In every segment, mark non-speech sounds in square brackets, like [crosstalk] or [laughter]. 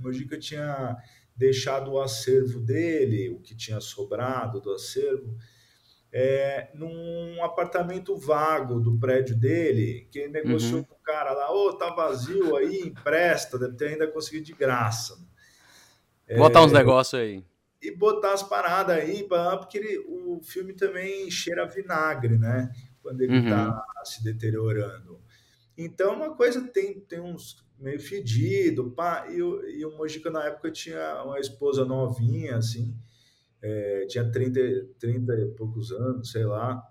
Mojica tinha deixado o acervo dele, o que tinha sobrado do acervo, é, num apartamento vago do prédio dele, que ele negociou uhum. com o cara lá, ô, oh, tá vazio aí, empresta, deve ter ainda conseguido de graça. Botar é, uns negócios aí. E botar as paradas aí, porque ele, o filme também cheira vinagre, né? Quando ele uhum. tá se deteriorando. Então, uma coisa tem, tem uns meio fedido, pá, e, e o Mojica na época tinha uma esposa novinha, assim, é, tinha 30, 30 e poucos anos, sei lá.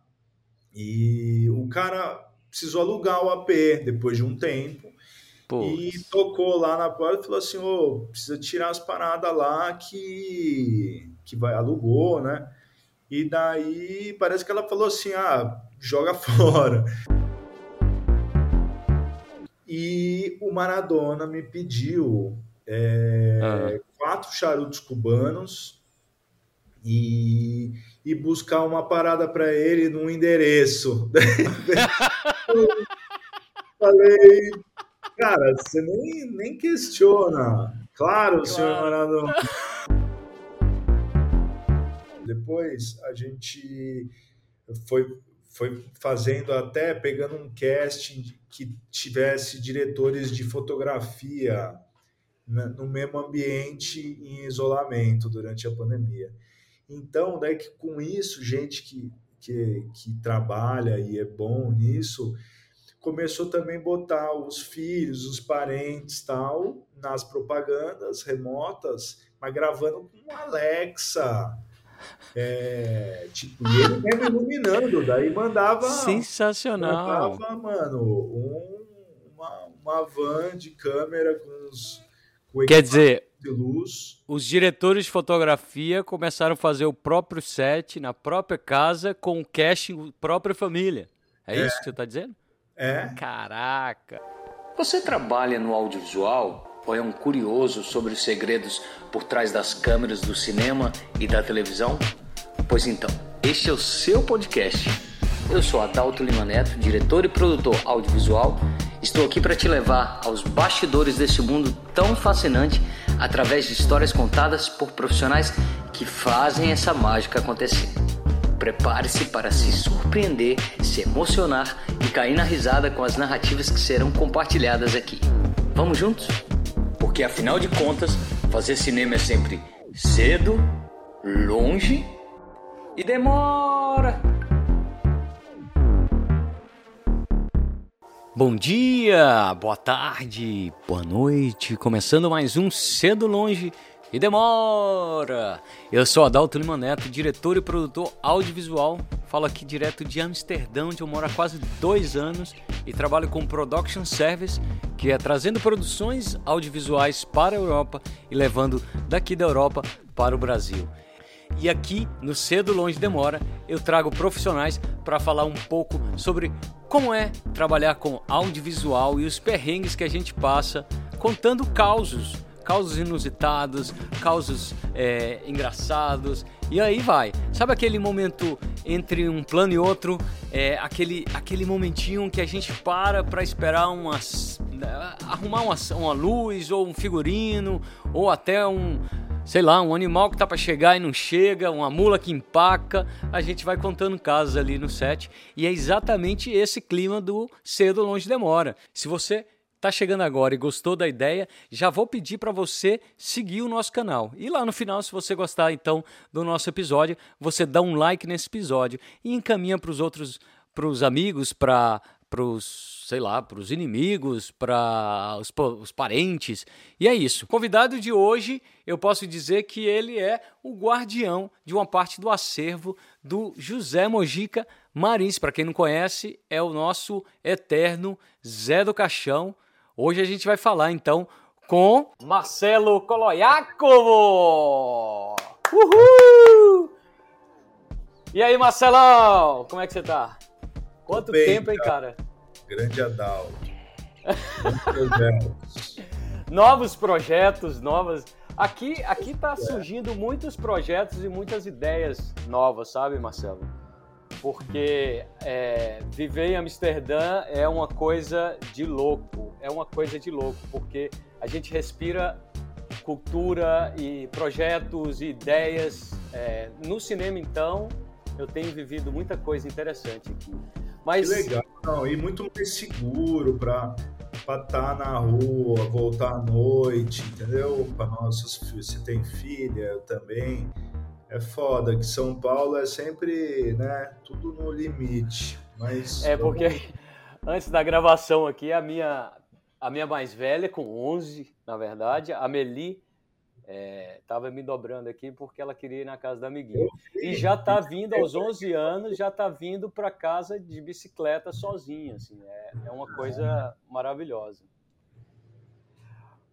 E o cara precisou alugar o AP depois de um tempo. E tocou lá na porta e falou assim: Ô, precisa tirar as paradas lá que, que vai, alugou, né? E daí parece que ela falou assim: ah, joga [laughs] fora. E o Maradona me pediu é, ah. quatro charutos cubanos e, e buscar uma parada para ele num endereço. [laughs] Falei, cara, você nem, nem questiona. Claro, claro. senhor Maradona. Depois a gente foi, foi fazendo até pegando um casting que tivesse diretores de fotografia no mesmo ambiente em isolamento durante a pandemia. Então, daí que com isso, gente que, que, que trabalha e é bom nisso, começou também a botar os filhos, os parentes tal, nas propagandas remotas, mas gravando com Alexa. É, tipo, e ele mesmo iluminando, daí mandava. Sensacional! Mandava, mano, um, uma, uma van de câmera com os. Com Quer dizer, de luz. Os diretores de fotografia começaram a fazer o próprio set na própria casa com o casting própria família. É, é. isso que você está dizendo? É. Caraca. Você trabalha no audiovisual é um curioso sobre os segredos por trás das câmeras do cinema e da televisão? Pois então, este é o seu podcast. Eu sou Adalto Lima Neto, diretor e produtor audiovisual. Estou aqui para te levar aos bastidores deste mundo tão fascinante através de histórias contadas por profissionais que fazem essa mágica acontecer. Prepare-se para se surpreender, se emocionar e cair na risada com as narrativas que serão compartilhadas aqui. Vamos juntos? Porque afinal de contas, fazer cinema é sempre cedo, longe e demora. Bom dia, boa tarde, boa noite. Começando mais um Cedo Longe e Demora. Eu sou Adalto Lima Neto, diretor e produtor audiovisual. Falo aqui direto de Amsterdã, onde eu moro há quase dois anos e trabalho com Production Service, que é trazendo produções audiovisuais para a Europa e levando daqui da Europa para o Brasil. E aqui no Cedo Longe Demora eu trago profissionais para falar um pouco sobre como é trabalhar com audiovisual e os perrengues que a gente passa contando causos, causos inusitados, causos é, engraçados e aí vai. Sabe aquele momento entre um plano e outro, é, aquele, aquele momentinho que a gente para para esperar umas, arrumar uma, uma luz ou um figurino ou até um sei lá, um animal que tá para chegar e não chega, uma mula que empaca, a gente vai contando casos ali no set e é exatamente esse clima do cedo longe demora. Se você tá chegando agora e gostou da ideia, já vou pedir para você seguir o nosso canal. E lá no final, se você gostar então do nosso episódio, você dá um like nesse episódio e encaminha para os outros para os amigos, para os, sei lá, para os inimigos, para os, os, parentes. E é isso. Convidado de hoje, eu posso dizer que ele é o guardião de uma parte do acervo do José Mojica Marins. Para quem não conhece, é o nosso eterno Zé do Caixão. Hoje a gente vai falar então com Marcelo Coloiacovo. Uhul! E aí, Marcelão, como é que você tá? Quanto bem, tempo, hein, cara? Grande Adalto. [laughs] novos projetos, novas. Aqui, aqui tá surgindo muitos projetos e muitas ideias novas, sabe, Marcelo? Porque é, viver em Amsterdã é uma coisa de louco, é uma coisa de louco, porque a gente respira cultura e projetos e ideias. É, no cinema, então, eu tenho vivido muita coisa interessante aqui. Mas... Que legal, e muito mais seguro para estar tá na rua, voltar à noite, entendeu? Para nossos filhos, você tem filha, eu também. É foda que São Paulo é sempre, né, tudo no limite. Mas É porque [laughs] antes da gravação aqui, a minha a minha mais velha com 11, na verdade, a Meli estava é, me dobrando aqui porque ela queria ir na casa da amiguinha. E já está vindo aos 11 anos, já está vindo para casa de bicicleta sozinha. Assim, é, é uma coisa maravilhosa.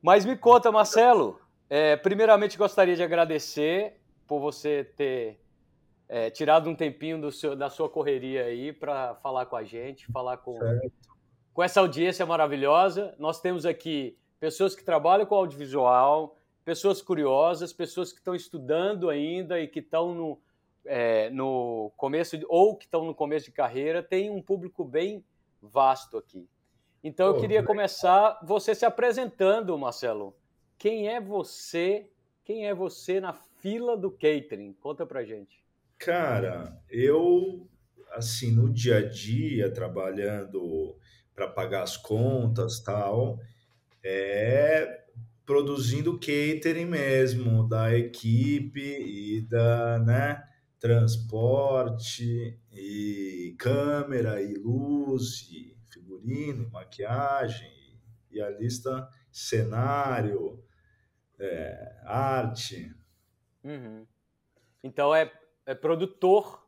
Mas me conta, Marcelo. É, primeiramente, gostaria de agradecer por você ter é, tirado um tempinho seu, da sua correria aí para falar com a gente, falar com, com essa audiência maravilhosa. Nós temos aqui pessoas que trabalham com audiovisual, pessoas curiosas, pessoas que estão estudando ainda e que estão no, é, no começo, ou que estão no começo de carreira, tem um público bem vasto aqui. Então eu queria começar você se apresentando, Marcelo. Quem é você? Quem é você na fila do catering? Conta pra gente. Cara, eu assim no dia a dia trabalhando para pagar as contas tal, é produzindo catering mesmo, da equipe e da, né, transporte e câmera e luz e figurino, e maquiagem e a lista cenário, é, arte. Uhum. Então é, é produtor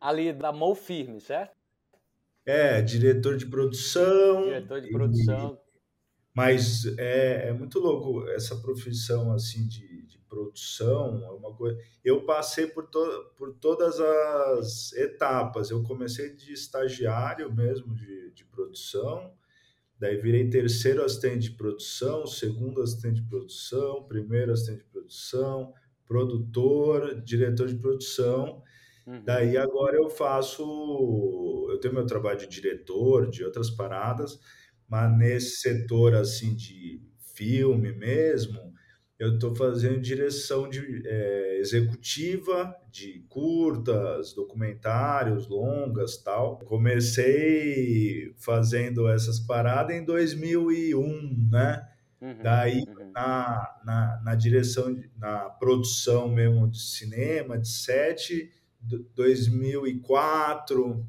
ali da mão firme, certo? É, diretor de produção. Diretor de produção. Mas é, é muito louco essa profissão assim de, de produção, é uma coisa. Eu passei por, to, por todas as etapas. Eu comecei de estagiário mesmo de, de produção, daí virei terceiro assistente de produção, segundo assistente de produção, primeiro assistente de produção, produtor, diretor de produção. Uhum. Daí agora eu faço, eu tenho meu trabalho de diretor, de outras paradas, mas nesse setor assim de filme mesmo, eu estou fazendo direção de, é, executiva de curtas, documentários, longas tal. Comecei fazendo essas paradas em 2001, né? Uhum, Daí, uhum. Na, na, na direção, na produção mesmo de cinema, de sete, 2004,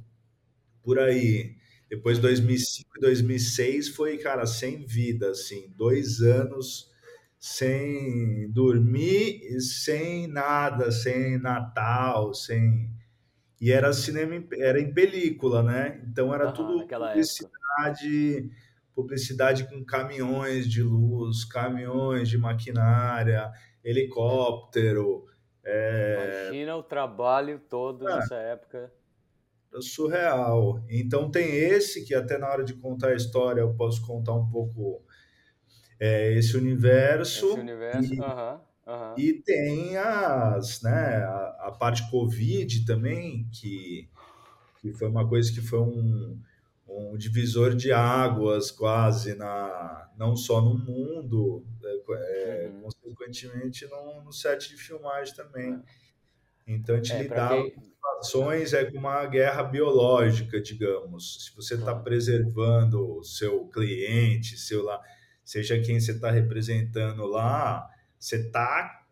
por aí. Depois 2005 e 2006 foi, cara, sem vida, assim, dois anos sem dormir e sem nada, sem Natal, sem e era cinema, era em película, né? Então era uhum, tudo publicidade, época. Publicidade com caminhões de luz, caminhões de maquinária, helicóptero. É... Imagina o trabalho todo é. nessa época. É surreal. Então tem esse que até na hora de contar a história eu posso contar um pouco é, esse universo. Esse universo, e, uh uh -huh. e tem as, né, a, a, parte Covid também, que, que foi uma coisa que foi um, um divisor de águas quase, na, não só no mundo, é, uhum. consequentemente no, no set de filmagem também. É. Então a gente é, lidava quem... com ações é com uma guerra biológica, digamos. Se você está uhum. preservando o seu cliente, seu lá, seja quem você está representando lá, você está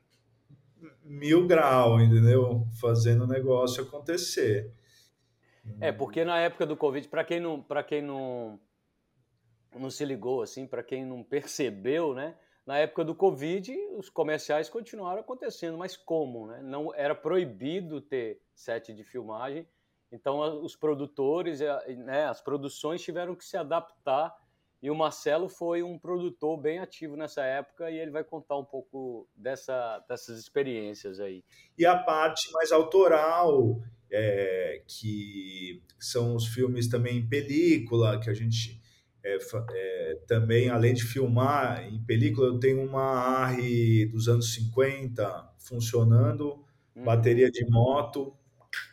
mil grau, entendeu? Fazendo o negócio acontecer. É, porque na época do Covid, para quem não, para quem não, não se ligou assim, para quem não percebeu, né? Na época do Covid, os comerciais continuaram acontecendo, mas como, né? Não era proibido ter set de filmagem, então os produtores, né, as produções tiveram que se adaptar e o Marcelo foi um produtor bem ativo nessa época e ele vai contar um pouco dessa, dessas experiências aí. E a parte mais autoral é, que são os filmes também em película, que a gente é, é, também, além de filmar em película, eu tenho uma ARRI dos anos 50 funcionando, hum. bateria de moto.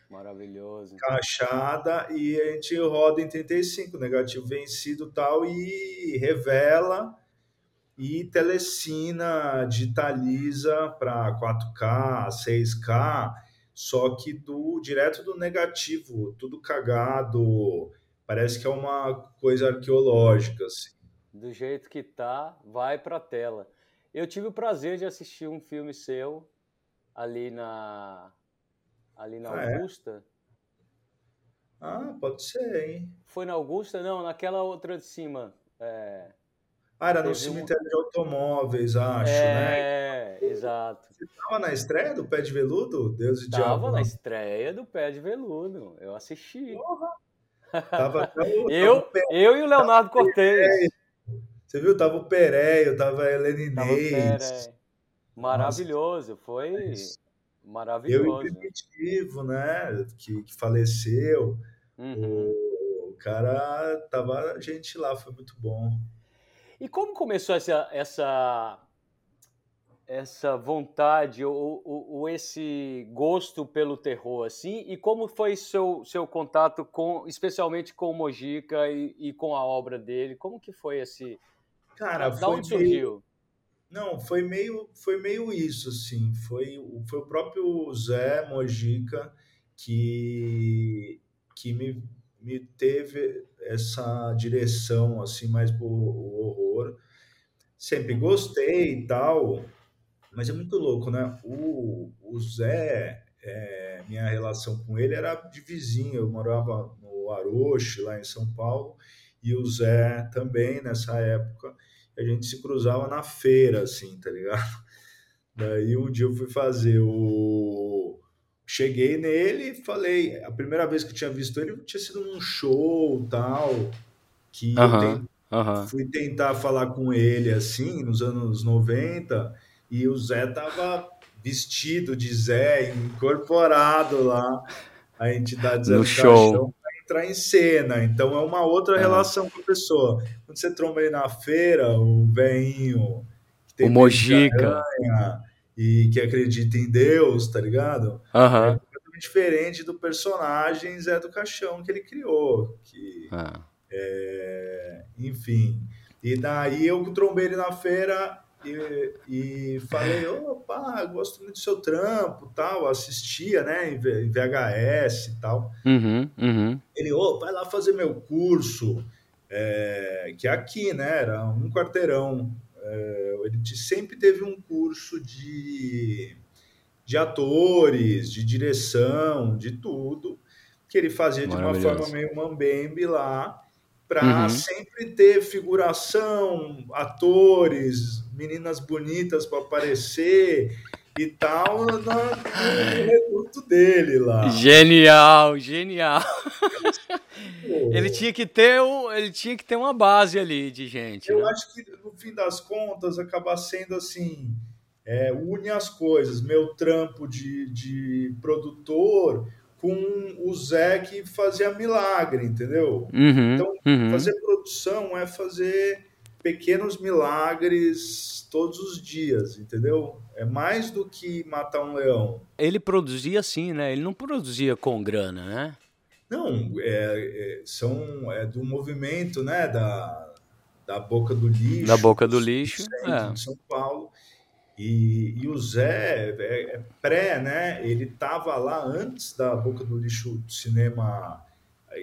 Maravilhoso. Encaixada e a gente roda em 35, negativo vencido tal, e revela e telecina digitaliza para 4K, 6K, só que do direto do negativo, tudo cagado, parece que é uma coisa arqueológica assim. Do jeito que tá, vai para a tela. Eu tive o prazer de assistir um filme seu ali na ali na ah, é? Augusta. É? Ah, pode ser, hein? Foi na Augusta? Não, naquela outra de cima. É... Ah, era no cemitério um... de automóveis, acho, é, né? É, exato. Você estava na estreia do Pé de Veludo? Deus e Diabo? Tava na estreia do Pé de Veludo. Eu assisti. Porra. Tava, eu, tava eu e o Leonardo Cortez. Você viu? Tava o Pereio, tava a Helena Inês. Maravilhoso, Nossa, foi maravilhoso. Eu Primitivo, né? Que, que faleceu. Uhum. O, o cara tava gente lá, foi muito bom. E como começou essa, essa, essa vontade ou, ou, ou, esse gosto pelo terror, assim? E como foi seu, seu contato com, especialmente com o Mojica e, e com a obra dele? Como que foi esse... Cara, da onde meio... surgiu? Não, foi meio, foi meio isso, assim. Foi, foi o próprio Zé Mojica que, que me, me teve essa direção, assim, mais pro horror Sempre gostei e tal, mas é muito louco, né? O, o Zé, é, minha relação com ele era de vizinho. Eu morava no Aroche, lá em São Paulo, e o Zé também nessa época. A gente se cruzava na feira, assim, tá ligado? [laughs] Daí um dia eu fui fazer o. Cheguei nele e falei. A primeira vez que eu tinha visto ele tinha sido num show tal. Que uhum. Uhum. Fui tentar falar com ele assim, nos anos 90, e o Zé tava vestido de Zé, incorporado lá, a entidade Zé no show. para entrar em cena. Então é uma outra é. relação com a pessoa. Quando você tromba ele na feira, o veinho o Mojica e que acredita em Deus, tá ligado? Uhum. É diferente do personagem Zé do Caixão que ele criou, que ah é, enfim. E daí eu trombei ele na feira e, e falei, opa, gosto muito do seu trampo, tal, assistia, né, em VHS e tal. Uhum, uhum. Ele, ô, vai lá fazer meu curso, é, que é aqui, né, era um quarteirão. É, ele sempre teve um curso de, de atores, de direção, de tudo, que ele fazia de uma forma meio mambembe lá, para uhum. sempre ter figuração, atores, meninas bonitas para aparecer e tal no, no reduto dele lá. Genial, genial. Ele tinha que ter o, ele tinha que ter uma base ali de gente. Eu né? acho que no fim das contas acaba sendo assim, é, une as coisas. Meu trampo de, de produtor com o Zé que fazia milagre, entendeu? Uhum, então, uhum. fazer produção é fazer pequenos milagres todos os dias, entendeu? É mais do que matar um leão. Ele produzia assim, né? Ele não produzia com grana, né? Não, é, é, são é do movimento, né? Da, da boca do lixo. Da boca do lixo, é. São Paulo. E, e o Zé é, é pré, né? Ele estava lá antes da Boca do Lixo do cinema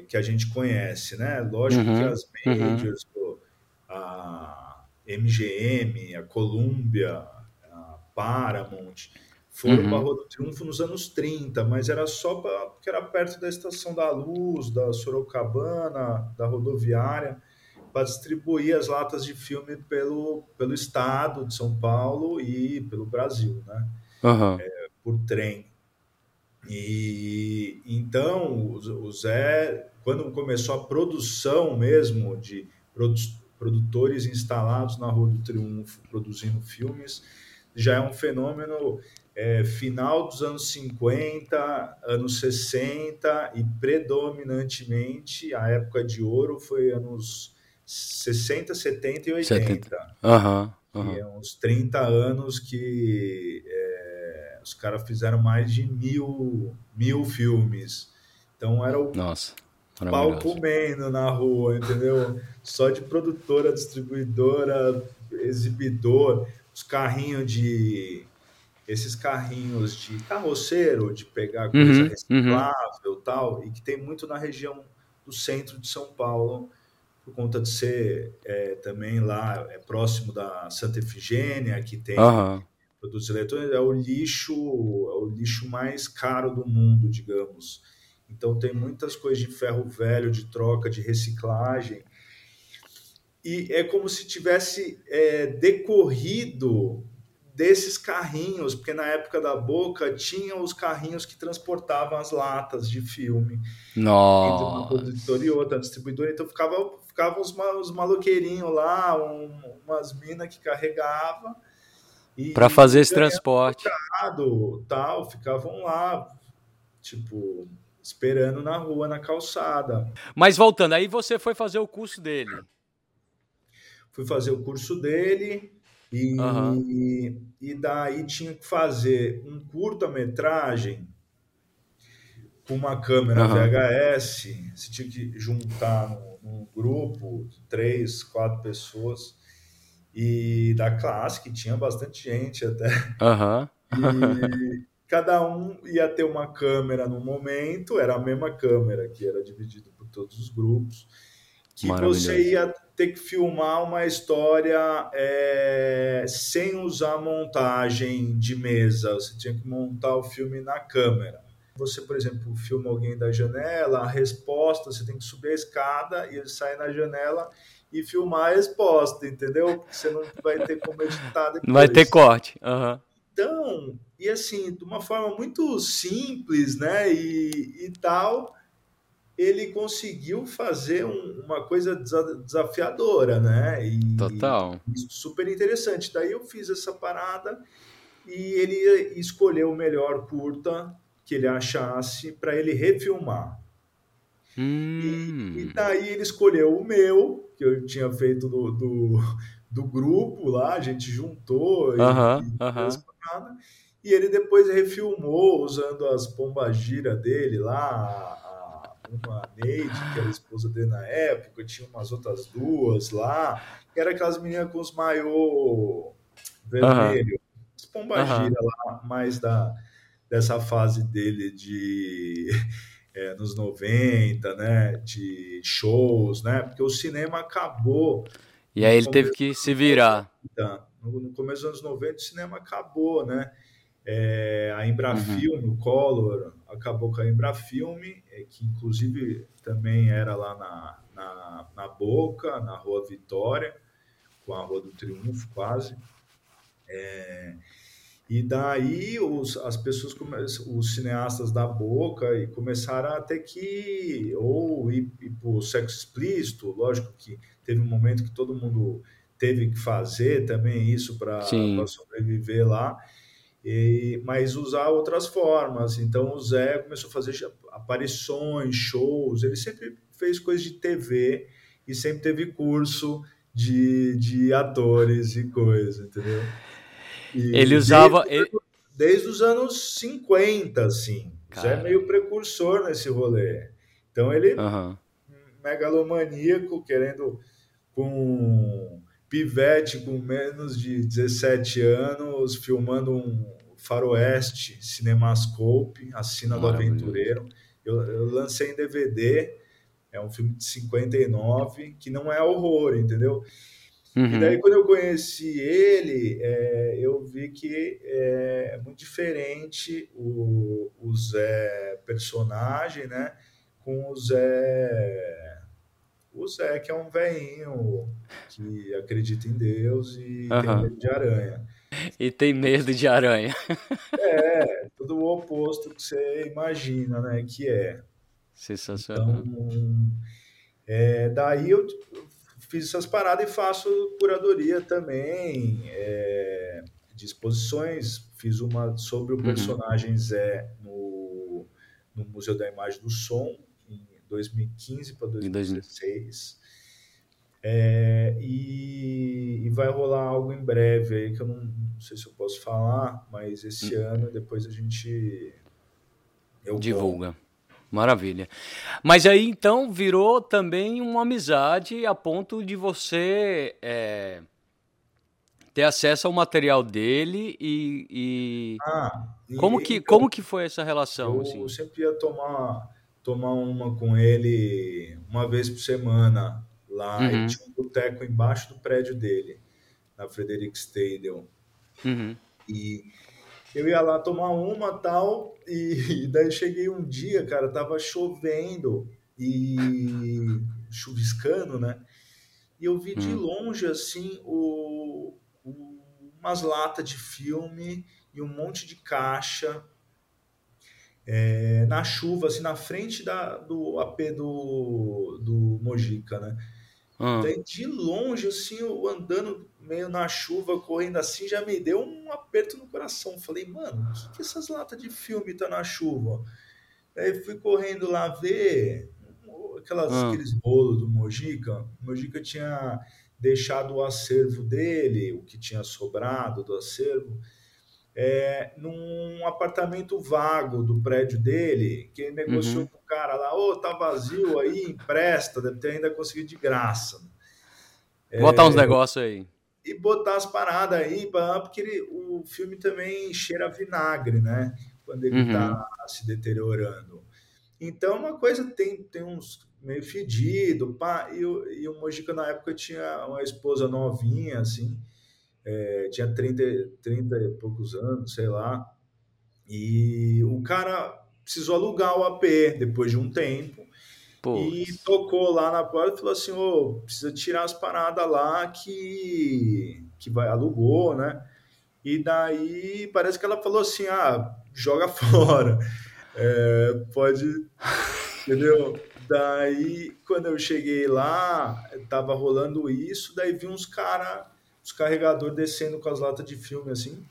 que a gente conhece, né? Lógico uhum, que as majors, uhum. a MGM, a Columbia, a Paramount, foram uhum. para a Rua do Triunfo nos anos 30, mas era só pra, porque era perto da Estação da Luz, da Sorocabana, da rodoviária para distribuir as latas de filme pelo, pelo estado de São Paulo e pelo Brasil, né? Uhum. É, por trem. E então o Zé, quando começou a produção mesmo de produ produtores instalados na Rua do Triunfo produzindo filmes, já é um fenômeno é, final dos anos 50, anos 60 e predominantemente a época de ouro foi anos 60, 70 e 80. 70. Uhum, uhum. E é uns 30 anos que é, os caras fizeram mais de mil, mil filmes. Então era o Nossa, pau comendo na rua, entendeu? Só de produtora, distribuidora, exibidor, os carrinhos de esses carrinhos de carroceiro, de pegar coisa uhum, uhum. reciclável uhum. tal, e que tem muito na região do centro de São Paulo, por conta de ser é, também lá é próximo da Santa Efigênia, que tem uhum. produtos eletrônicos, é o lixo, é o lixo mais caro do mundo, digamos. Então tem muitas coisas de ferro velho, de troca, de reciclagem. E é como se tivesse é, decorrido desses carrinhos, porque na época da Boca tinha os carrinhos que transportavam as latas de filme. Nossa. Entre uma produtora e outra, distribuidora. Então ficava, ficavam os, os maloqueirinhos lá, um, umas minas que carregavam. Para fazer esse transporte. Tal, ficavam lá, tipo, esperando na rua, na calçada. Mas voltando, aí você foi fazer o curso dele. Fui fazer o curso dele. E, uhum. e daí tinha que fazer um curta-metragem com uma câmera uhum. VHS. Você tinha que juntar num, num grupo, três, quatro pessoas. E da classe, que tinha bastante gente até. Uhum. E cada um ia ter uma câmera no momento, era a mesma câmera, que era dividida por todos os grupos. Que você ia ter que filmar uma história é, sem usar montagem de mesa. Você tinha que montar o filme na câmera. Você, por exemplo, filma alguém da janela, a resposta, você tem que subir a escada e ele sai na janela e filmar a resposta, entendeu? Porque você não vai ter como editar depois. Não vai ter corte. Uhum. Então, e assim, de uma forma muito simples, né, e, e tal, ele conseguiu fazer um, uma coisa desafiadora, né? E, Total. E super interessante. Daí eu fiz essa parada e ele escolheu o melhor curta que ele achasse para ele refilmar. Hum. E, e, daí ele escolheu o meu, que eu tinha feito do, do, do grupo lá, a gente juntou uh -huh, e, uh -huh. e ele depois refilmou usando as pombagiras dele lá, uma Neide, que era a esposa dele na época, tinha umas outras duas lá, que era aquelas meninas com os maiô vermelho, uhum. os pombagira uhum. lá, mais da, dessa fase dele de é, nos 90, né, de shows, né, porque o cinema acabou. E aí ele teve que se virar. No, no começo dos anos 90 o cinema acabou, né, é, a Embrafilme, uhum. o Collor, acabou com a Embrafilme, que inclusive também era lá na, na, na, Boca, na Rua Vitória, com a Rua do Triunfo quase. É, e daí os, as pessoas, os cineastas da Boca, e começaram a ter que ou ir, ir para o sexo explícito, lógico que teve um momento que todo mundo teve que fazer também isso para sobreviver lá e, mas usar outras formas. Então o Zé começou a fazer aparições, shows, ele sempre fez coisas de TV e sempre teve curso de, de atores e coisa, entendeu? E ele usava. Desde, ele... desde os anos 50, assim. Cara. Zé é meio precursor nesse rolê. Então ele, uhum. megalomaníaco, querendo com pivete com menos de 17 anos, filmando um faroeste Cinemascope, Assina do Aventureiro. Eu, eu, lancei em DVD, é um filme de 59, que não é horror, entendeu? Uhum. E daí, quando eu conheci ele, é, eu vi que é, é muito diferente o, o Zé personagem, né? Com o Zé o Zé, que é um velhinho que acredita em Deus e uhum. tem medo de aranha. [laughs] E tem medo de aranha. [laughs] É, tudo o oposto que você imagina, né? Que é. Sensacional. Então, é, daí eu fiz essas paradas e faço curadoria também é, de exposições. Fiz uma sobre o uhum. personagem uhum. Zé no, no Museu da Imagem do Som, 2015 para 2016. É, e, e, vai rolar algo em breve aí que eu não, não sei se eu posso falar, mas esse hum. ano depois a gente divulga. Maravilha. Mas aí então virou também uma amizade a ponto de você é, ter acesso ao material dele e, e... Ah, e, como que então, como que foi essa relação? Eu assim? sempre ia tomar tomar uma com ele uma vez por semana lá uhum. e tinha um boteco embaixo do prédio dele na Frederick Stadium uhum. e eu ia lá tomar uma tal e, e daí cheguei um dia cara tava chovendo e chuviscando né e eu vi de hum. longe assim o, o, umas latas de filme e um monte de caixa é, na chuva, assim, na frente da, do AP do, do Mojica, né? Hum. Daí, de longe, assim, eu andando meio na chuva, correndo assim, já me deu um aperto no coração. Falei, mano, o que, que essas latas de filme tá na chuva? Aí fui correndo lá ver aquelas, ah. aqueles bolos do Mojica. O Mojica tinha deixado o acervo dele, o que tinha sobrado do acervo, é, num apartamento vago do prédio dele, que ele negociou uhum. com o cara lá, ô, oh, tá vazio aí, empresta, deve ter ainda conseguido de graça. Botar é, uns negócios aí. E botar as paradas aí, porque ele, o filme também cheira vinagre, né? Quando ele uhum. tá se deteriorando. Então, uma coisa tem, tem uns meio fedido, pá, e, e o Mojica na época tinha uma esposa novinha, assim, é, tinha 30, 30 e poucos anos, sei lá, e o cara precisou alugar o AP depois de um tempo, e tocou lá na porta e falou assim, ô, oh, precisa tirar as paradas lá que, que vai, alugou, né? E daí parece que ela falou assim, ah, joga [laughs] fora, é, pode, entendeu? Daí, quando eu cheguei lá, tava rolando isso, daí vi uns caras, os carregadores descendo com as latas de filme assim.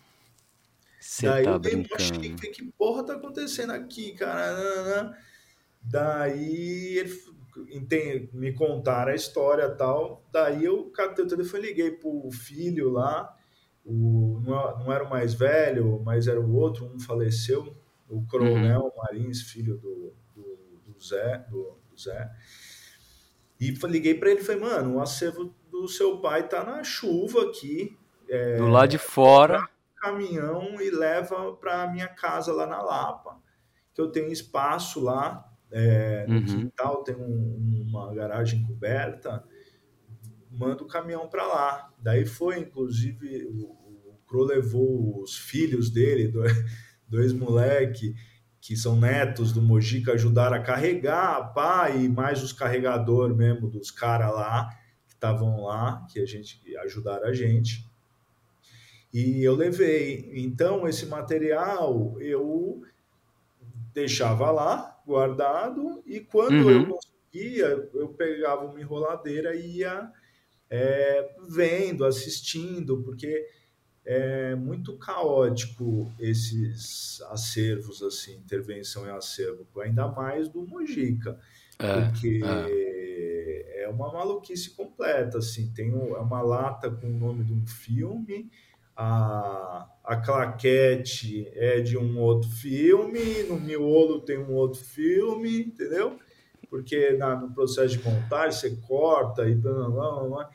Daí tá eu dei uma cheguei, que porra tá acontecendo aqui, cara? Daí ele me contaram a história tal. Daí eu catei o telefone liguei pro filho lá. O, não era o mais velho, mas era o outro, um faleceu, o Coronel uhum. Marins, filho do, do, do Zé, do, Zé. E liguei para ele e falei, mano, o acervo do seu pai tá na chuva aqui. É, do lado de fora. Caminhão e leva para minha casa lá na Lapa, que eu tenho espaço lá é, no uhum. quintal, tem um, uma garagem coberta. Manda o caminhão para lá. Daí foi, inclusive, o, o Cro levou os filhos dele, [laughs] dois, moleque que são netos do Mojica, ajudaram a carregar, pá, e mais os carregador mesmo dos caras lá, estavam lá, que a gente ajudaram a gente. E eu levei. Então, esse material eu deixava lá, guardado, e quando uhum. eu conseguia, eu pegava uma enroladeira e ia é, vendo, assistindo, porque é muito caótico esses acervos, assim, intervenção em acervo, ainda mais do Mojica, é, porque é. É. uma maluquice completa, assim, tem é uma lata com o nome de um filme, a, a claquete é de um outro filme, no miolo tem um outro filme, entendeu? Porque na, no processo de montagem você corta e blá, blá, blá, blá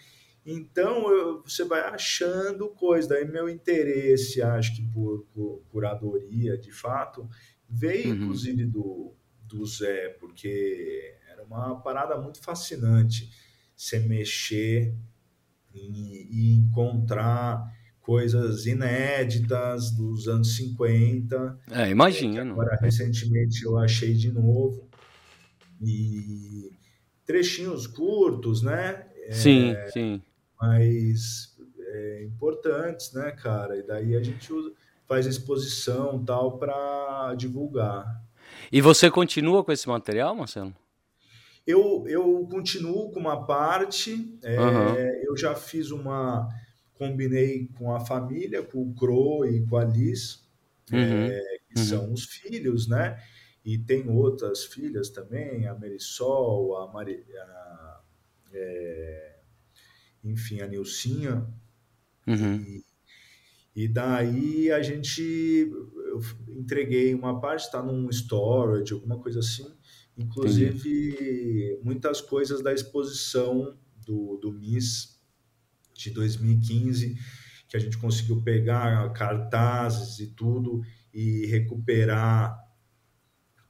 então eu, você vai achando coisas. Daí meu interesse, acho que por, por curadoria, de fato, veio uhum. inclusive do, do Zé, porque era uma parada muito fascinante você mexer e, e encontrar coisas inéditas dos anos 50. É, imagina. Agora, recentemente, eu achei de novo. E trechinhos curtos, né? Sim, é, sim mais é, importantes, né, cara? E daí a gente usa, faz exposição tal para divulgar. E você continua com esse material, Marcelo? Eu, eu continuo com uma parte, é, uhum. eu já fiz uma. Combinei com a família, com o Cro e com a Liz, uhum. é, que uhum. são os filhos, né? E tem outras filhas também, a Merisol, a, Mari, a é, enfim, a Nilcinha. Uhum. E, e, daí a gente eu entreguei uma parte, está num storage, alguma coisa assim. Inclusive, muitas coisas da exposição do, do MIS de 2015, que a gente conseguiu pegar cartazes e tudo e recuperar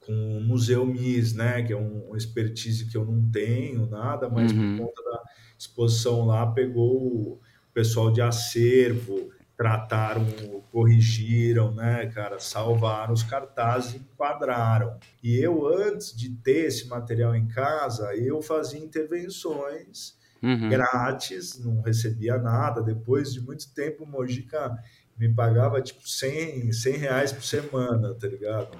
com o Museu MIS, né, que é um, um expertise que eu não tenho nada, mas uhum. por conta da exposição lá pegou o pessoal de acervo, trataram, corrigiram, né, cara, salvaram os cartazes, enquadraram. E eu antes de ter esse material em casa, eu fazia intervenções uhum. grátis, não recebia nada. Depois de muito tempo, o Mojica me pagava tipo 100, 100 reais por semana, tá ligado?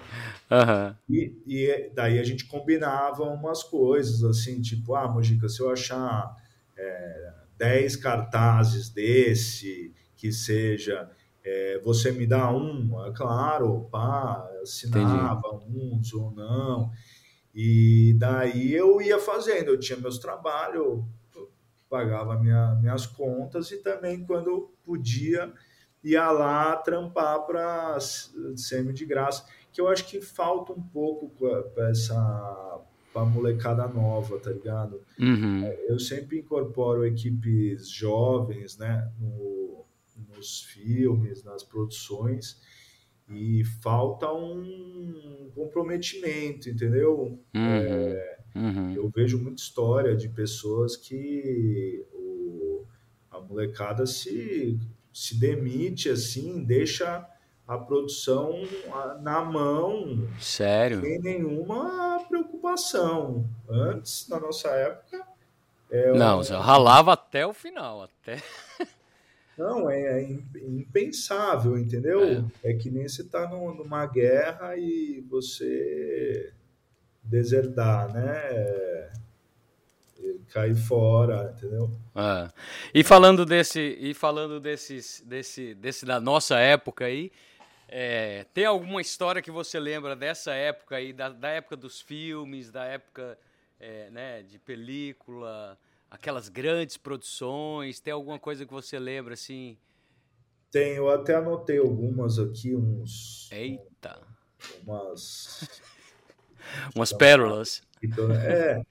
Uhum. E, e daí a gente combinava umas coisas assim, tipo, ah, Mojica, se eu achar é, 10 cartazes desse, que seja, é, você me dá um, é claro, pá, assinava Entendi. uns ou não. E daí eu ia fazendo, eu tinha meus trabalhos, pagava minha, minhas contas e também quando podia ia lá trampar para semi de graça, que eu acho que falta um pouco para essa pra molecada nova, tá ligado? Uhum. É, eu sempre incorporo equipes jovens, né, no, nos filmes, nas produções, e falta um comprometimento, entendeu? Uhum. É, uhum. Eu vejo muita história de pessoas que o, a molecada se se demite assim, deixa a produção na mão. Sério? Sem nenhuma preocupação. Antes, na nossa época. É Não, você ralava até o final, até. [laughs] Não, é, é impensável, entendeu? É, é que nem você tá numa guerra e você deserdar, né? cair fora, entendeu? É. E falando desse, e falando desses, desse, desse da nossa época aí, é, tem alguma história que você lembra dessa época aí, da, da época dos filmes, da época é, né, de película, aquelas grandes produções? Tem alguma coisa que você lembra assim? Tem, eu até anotei algumas aqui, uns. Eita! Umas. [laughs] umas pérolas. Então, é.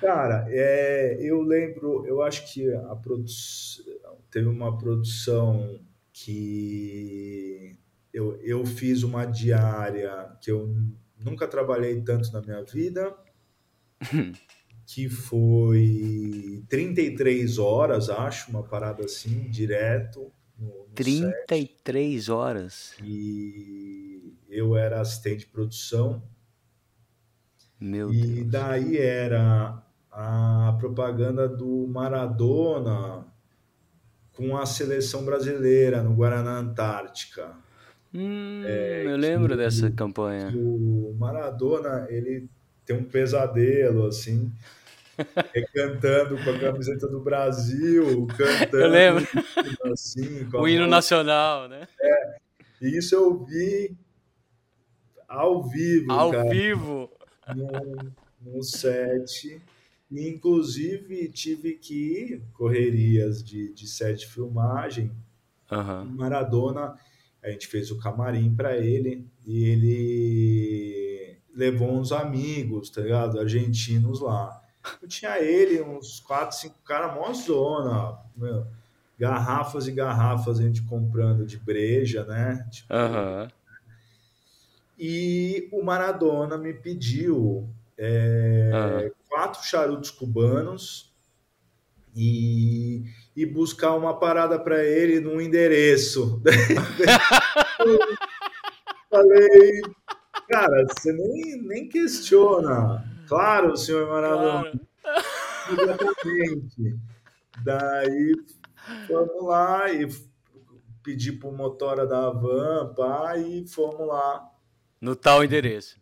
Cara, é, eu lembro, eu acho que a produção teve uma produção que eu, eu fiz uma diária que eu nunca trabalhei tanto na minha vida, [laughs] que foi 33 horas, acho, uma parada assim, direto. No, no 33 set. horas. E eu era assistente de produção. Meu e Deus. daí era a propaganda do Maradona com a seleção brasileira no Guaraná Antártica. Hum, é, eu lembro que, dessa campanha. O Maradona, ele tem um pesadelo, assim, cantando com a camiseta do Brasil, cantando. Eu lembro. Assim, [laughs] o hino nacional, né? É, e isso eu vi ao vivo. Ao cara, vivo? No, no set. Inclusive, tive que ir, correrias de, de set filmagem. Uhum. Maradona, a gente fez o camarim para ele e ele levou uns amigos, tá ligado? Argentinos lá. Eu tinha ele, uns quatro, cinco caras, mó zona, meu, garrafas e garrafas a gente comprando de breja, né? Tipo, uhum. E o Maradona me pediu é, uhum quatro charutos cubanos e, e buscar uma parada para ele num endereço. [laughs] Falei, cara, você nem, nem questiona. Claro, senhor Maradona. Claro. Daí fomos lá e pedi pro motora da van, pá, e fomos lá. No tal endereço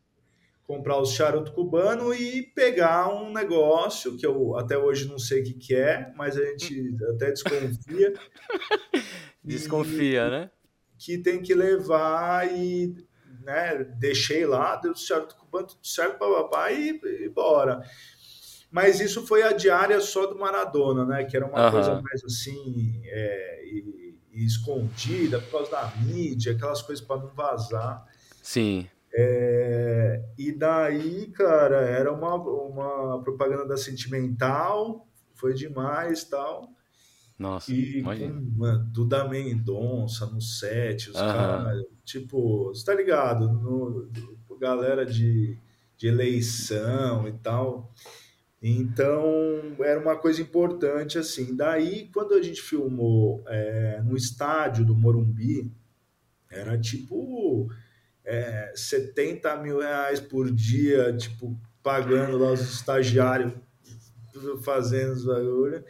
comprar os charuto cubano e pegar um negócio que eu até hoje não sei o que, que é, mas a gente até desconfia. [laughs] desconfia, e, né? Que tem que levar e né, deixei lá, deu o charuto cubano, tudo certo, papapá, e, e bora. Mas isso foi a diária só do Maradona, né? Que era uma uhum. coisa mais assim, é, e, e escondida por causa da mídia, aquelas coisas para não vazar. Sim. É, e daí, cara, era uma, uma propaganda da Sentimental, foi demais tal. Nossa, e imagina. com mano, Duda Mendonça no set, os caras, tipo, você tá ligado? No, no, galera de, de eleição e tal. Então, era uma coisa importante, assim. Daí, quando a gente filmou é, no estádio do Morumbi, era tipo é, 70 mil reais por dia, tipo, pagando lá os estagiários fazendo os bagulho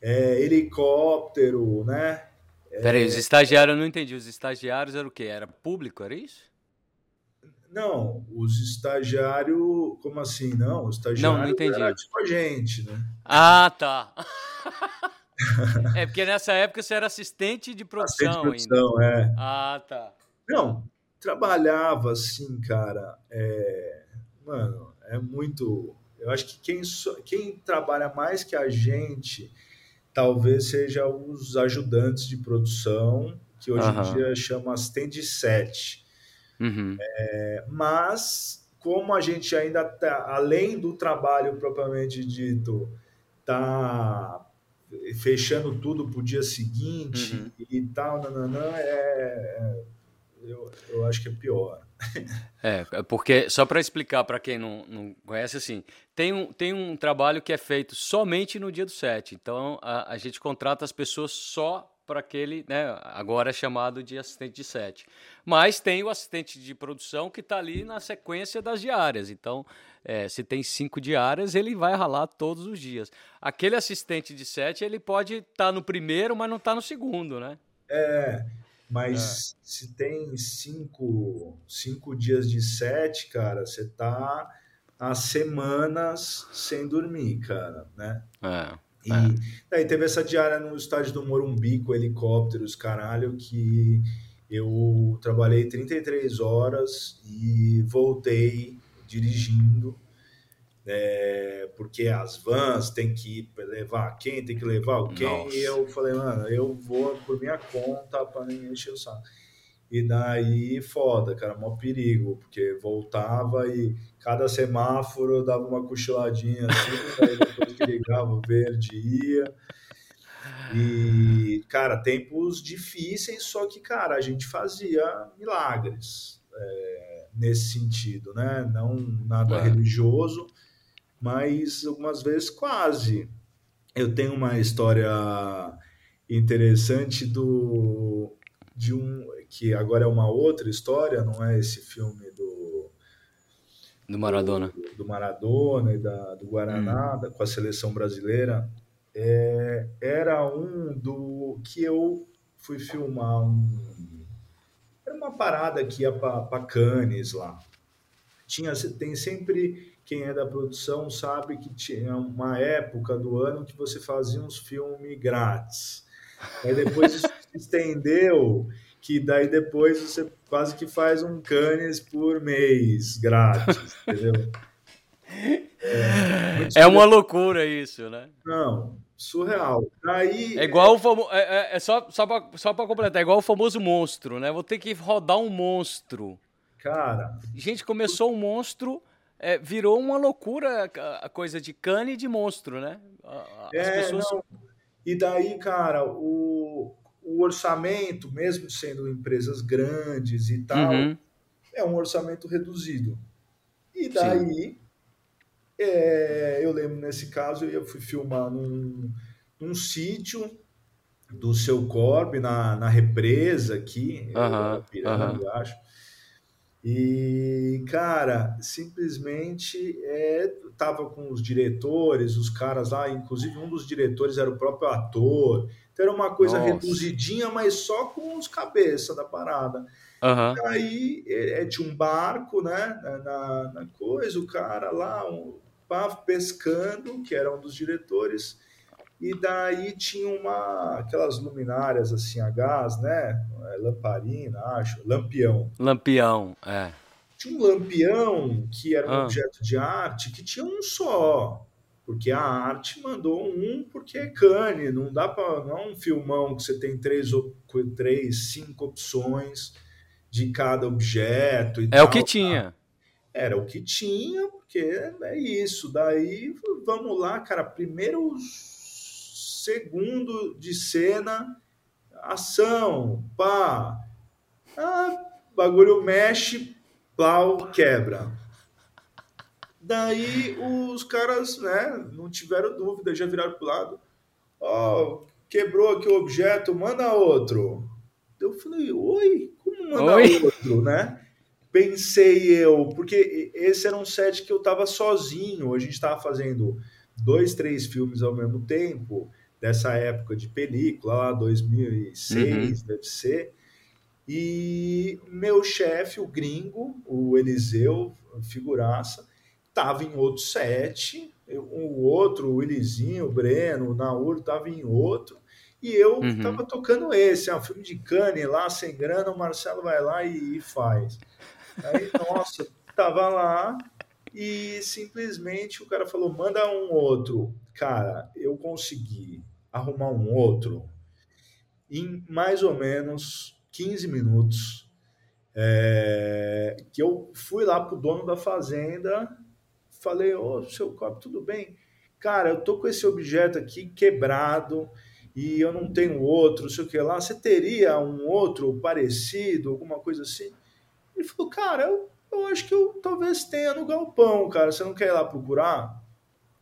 é, helicóptero, né? É... Peraí, os estagiários, eu não entendi. Os estagiários era o quê? Era público, era isso? Não, os estagiários, como assim? Não, os estagiários não, não entendi. era tipo a gente, né? Ah, tá. [laughs] é porque nessa época você era assistente de produção, assistente de produção ainda. É. Ah, tá. Não, trabalhava assim, cara. É... Mano, é muito. Eu acho que quem, quem trabalha mais que a gente talvez seja os ajudantes de produção, que hoje uhum. em dia chama assistente set. Uhum. É, mas, como a gente ainda está, além do trabalho propriamente dito, está fechando tudo para o dia seguinte uhum. e tal, nananã, é, é, eu, eu acho que é pior. É, porque, só para explicar para quem não, não conhece, assim, tem um, tem um trabalho que é feito somente no dia do set. Então, a, a gente contrata as pessoas só para aquele, né, agora é chamado de assistente de set. Mas tem o assistente de produção que está ali na sequência das diárias. Então, é, se tem cinco diárias, ele vai ralar todos os dias. Aquele assistente de set, ele pode estar tá no primeiro, mas não está no segundo, né? É, mas é. se tem cinco, cinco dias de sete, cara, você tá há semanas sem dormir, cara, né? É. E é. daí teve essa diária no estádio do Morumbi com helicópteros, caralho, que eu trabalhei 33 horas e voltei dirigindo é, porque as vans tem que levar quem, tem que levar quem, Nossa. e eu falei, mano, eu vou por minha conta para nem encher o saco. E daí, foda, cara, mó perigo, porque voltava e cada semáforo dava uma cochiladinha assim, [laughs] daí depois que ligava o verde ia. E, cara, tempos difíceis, só que, cara, a gente fazia milagres é, nesse sentido, né? Não nada é. religioso, mas algumas vezes quase. Eu tenho uma história interessante do de um que agora é uma outra história, não é esse filme do do Maradona, do, do Maradona e da, do Guaraná hum. com a seleção brasileira. É, era um do que eu fui filmar um era uma parada que ia para Cannes lá. Tinha tem sempre quem é da produção sabe que tinha uma época do ano que você fazia uns filmes grátis. Aí depois isso se estendeu, que daí depois você quase que faz um canes por mês grátis, entendeu? É, é uma loucura isso, né? Não, surreal. Aí, é igual o famoso. É, é, é, só, só para só completar, é igual o famoso monstro, né? Vou ter que rodar um monstro. Cara. Gente, começou um monstro é, virou uma loucura a coisa de cane e de monstro, né? As é, pessoas... não. E daí, cara, o, o orçamento, mesmo sendo empresas grandes e tal, uhum. é um orçamento reduzido. E daí, é, eu lembro nesse caso, eu fui filmar num, num sítio do seu Corb, na, na represa aqui, uhum. Piranga, uhum. acho. E, cara, simplesmente é, tava com os diretores, os caras lá, inclusive um dos diretores era o próprio ator. Então era uma coisa Nossa. reduzidinha, mas só com os cabeça da parada. Uhum. Aí é, é de um barco, né? Na, na coisa, o cara lá, um, pescando, que era um dos diretores e daí tinha uma aquelas luminárias assim a gás, né? É, lamparina, acho, lampião. Lampião, é. Tinha um lampião que era um ah. objeto de arte que tinha um só, porque a arte mandou um porque é cane, não dá para não é um filmão que você tem três três, cinco opções de cada objeto É tal, o que tinha. Era o que tinha, porque é isso. Daí vamos lá, cara, primeiro segundo de cena, ação, pá. Ah, bagulho mexe, pau, quebra. Daí os caras, né, não tiveram dúvida, já viraram pro lado. Ó, oh, quebrou aqui o objeto, manda outro. Eu falei, oi, como manda oi? outro, né? Pensei eu, porque esse era um set que eu tava sozinho, a gente tava fazendo dois, três filmes ao mesmo tempo, dessa época de película, lá 2006, uhum. deve ser. E meu chefe, o gringo, o Eliseu, figuraça, estava em outro set, o outro, o Elizinho, o Breno, o Nauro, estava em outro, e eu estava uhum. tocando esse, é um filme de cane lá, sem grana, o Marcelo vai lá e, e faz. Aí, [laughs] nossa, tava lá e simplesmente o cara falou: manda um outro. Cara, eu consegui arrumar um outro em mais ou menos 15 minutos. É, que eu fui lá pro dono da fazenda, falei, ô, oh, seu copo, tudo bem? Cara, eu tô com esse objeto aqui quebrado e eu não tenho outro, não sei o que lá. Você teria um outro parecido, alguma coisa assim? Ele falou, cara, eu, eu acho que eu talvez tenha no galpão, cara. Você não quer ir lá procurar?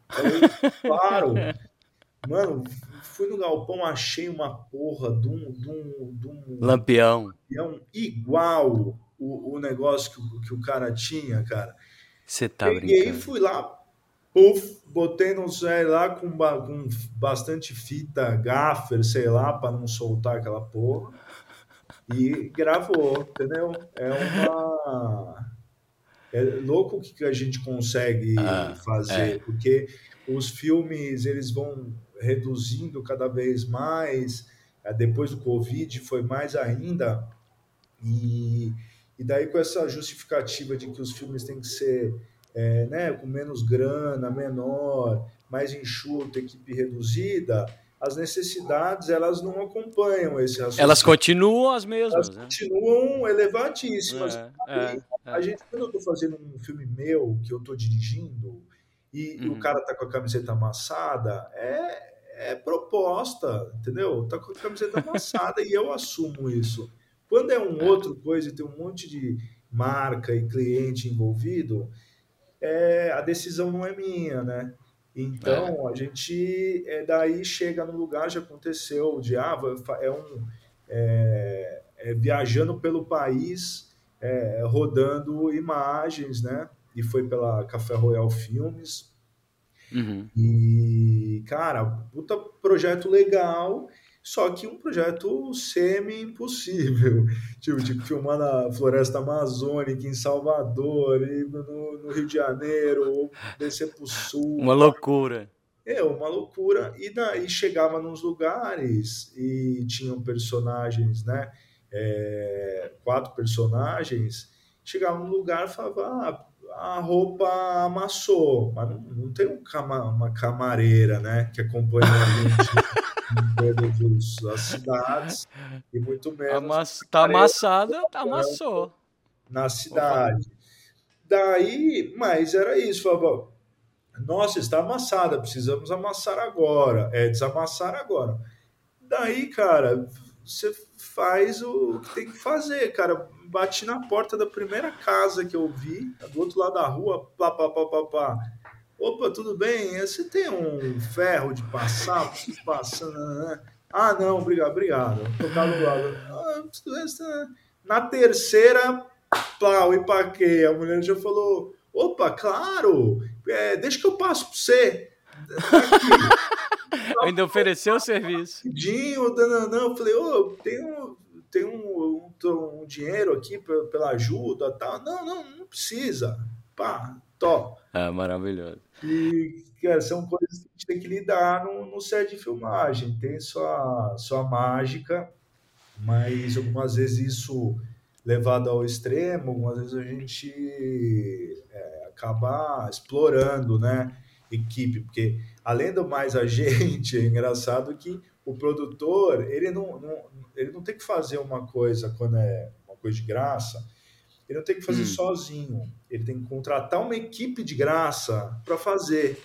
Falei, claro. [laughs] Mano, fui no galpão, achei uma porra de um, de um, de um lampião. lampião igual o, o negócio que, o, que o cara tinha, cara. Você tá Peguei, brincando. fui lá, puf, botei no sei lá com, com bastante fita gaffer, sei lá, para não soltar aquela porra. E gravou, entendeu? É uma. É louco o que a gente consegue ah, fazer, é. porque os filmes eles vão reduzindo cada vez mais. É, depois do Covid foi mais ainda. E, e daí com essa justificativa de que os filmes têm que ser é, né, com menos grana, menor, mais enxuto, equipe reduzida, as necessidades elas não acompanham esse raciocínio. Elas continuam as mesmas. Elas né? continuam elevadíssimas. É, é, é. A gente, quando eu estou fazendo um filme meu, que eu estou dirigindo, e, uhum. o cara tá com a camiseta amassada, é, é proposta, entendeu? Tá com a camiseta [laughs] amassada e eu assumo isso. Quando é um é. outro coisa e tem um monte de marca e cliente envolvido, é, a decisão não é minha, né? Então, é. a gente é, daí chega no lugar, já aconteceu, de ah, é um é, é, viajando pelo país, é, rodando imagens, né? E foi pela Café Royal Filmes. Uhum. E, cara, puta projeto legal. Só que um projeto semi-impossível. [laughs] Tipo, tipo, filmar na floresta amazônica, em Salvador, e no, no Rio de Janeiro, ou descer pro sul. Uma loucura. É, uma loucura. E daí chegava nos lugares e tinham personagens, né? É, quatro personagens. Chegava num lugar e falava, ah, a roupa amassou, mas não, não tem um cama, uma camareira, né, que acompanha a gente em todas as cidades e muito menos. Amass... Tá amassada, tá amassou. Na cidade. Daí, mas era isso, falava, nossa, está amassada, precisamos amassar agora. É desamassar agora. Daí, cara, você faz o que tem que fazer, cara. Bati na porta da primeira casa que eu vi, do outro lado da rua, pá, pá, pá, pá, pá. Opa, tudo bem? Você tem um ferro de passar? Preciso passar. Né? Ah, não, obrigado, obrigado. Tocar do lado. Ah, na terceira, pau, empaquei. A mulher já falou: opa, claro, é, deixa que eu passo para você. [laughs] Ainda ofereceu o serviço. Rapidinho, não, eu falei, ô, oh, tem um, tem um, um, um dinheiro aqui pela ajuda, tal. Não, não, não precisa. Pá, to. Ah, maravilhoso. E, cara, são coisas que a gente tem que lidar no, no set de filmagem. Tem sua, sua mágica, mas algumas vezes isso levado ao extremo, algumas vezes a gente é, acaba explorando, né? Equipe, porque além do mais a [laughs] gente, é engraçado que o produtor ele não, não, ele não tem que fazer uma coisa quando é uma coisa de graça ele não tem que fazer hum. sozinho. Ele tem que contratar uma equipe de graça para fazer.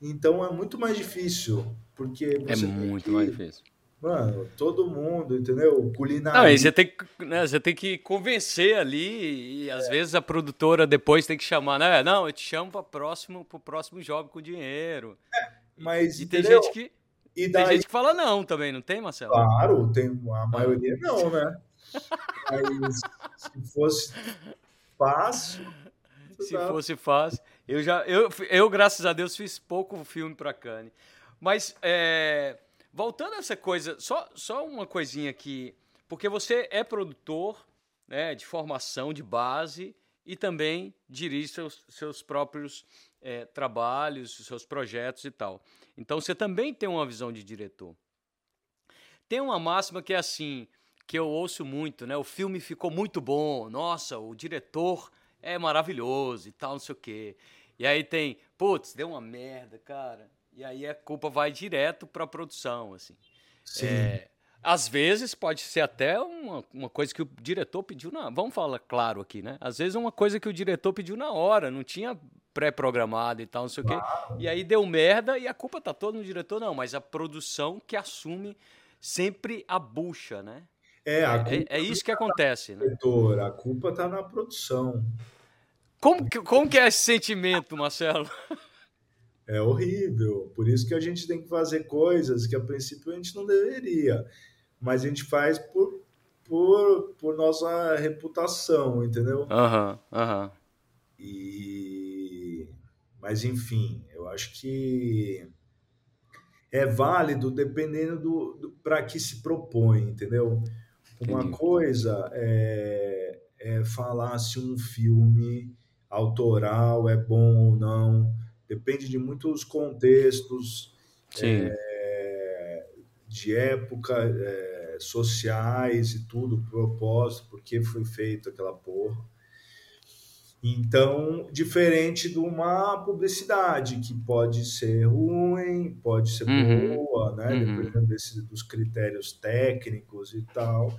Então é muito mais difícil Porque é muito que, mais difícil. Mano, todo mundo, entendeu? Culinária. Não, aí você tem, né, você tem que convencer ali e às é. vezes a produtora depois tem que chamar, né? Não, eu te chamo para próximo, pro próximo jogo com dinheiro. É, mas e, e tem gente que e daí... Tem gente que fala não também, não tem, Marcelo? Claro, tem a maioria não, [laughs] né? Mas se fosse fácil. Se fosse fácil. Eu já, eu, eu, graças a Deus, fiz pouco filme para Cane. Mas, é, voltando a essa coisa, só, só uma coisinha aqui. Porque você é produtor né, de formação, de base, e também dirige seus, seus próprios é, trabalhos, seus projetos e tal. Então você também tem uma visão de diretor. Tem uma máxima que é assim, que eu ouço muito, né? O filme ficou muito bom, nossa, o diretor é maravilhoso e tal, não sei o quê. E aí tem, putz, deu uma merda, cara. E aí a culpa vai direto para a produção, assim. Sim. É, às vezes pode ser até uma, uma coisa que o diretor pediu na. Vamos falar claro aqui, né? Às vezes é uma coisa que o diretor pediu na hora, não tinha pré-programado e tal, não sei claro. o quê. E aí deu merda e a culpa tá toda no diretor, não, mas a produção que assume sempre a bucha, né? É, é, é, isso que tá acontece, né? Diretor, a culpa tá na produção. Como que, como que é esse sentimento, Marcelo? É horrível. Por isso que a gente tem que fazer coisas que a princípio a gente não deveria. Mas a gente faz por, por, por nossa reputação, entendeu? Aham, uhum, aham. Uhum. E... Mas enfim, eu acho que é válido dependendo do, do para que se propõe, entendeu? Uma Entendi. coisa é, é falar se um filme autoral é bom ou não depende de muitos contextos é, de época, é, sociais e tudo, propósito, por que foi feito aquela porra. Então, diferente de uma publicidade, que pode ser ruim, pode ser uhum. boa, né? Uhum. Dependendo desse, dos critérios técnicos e tal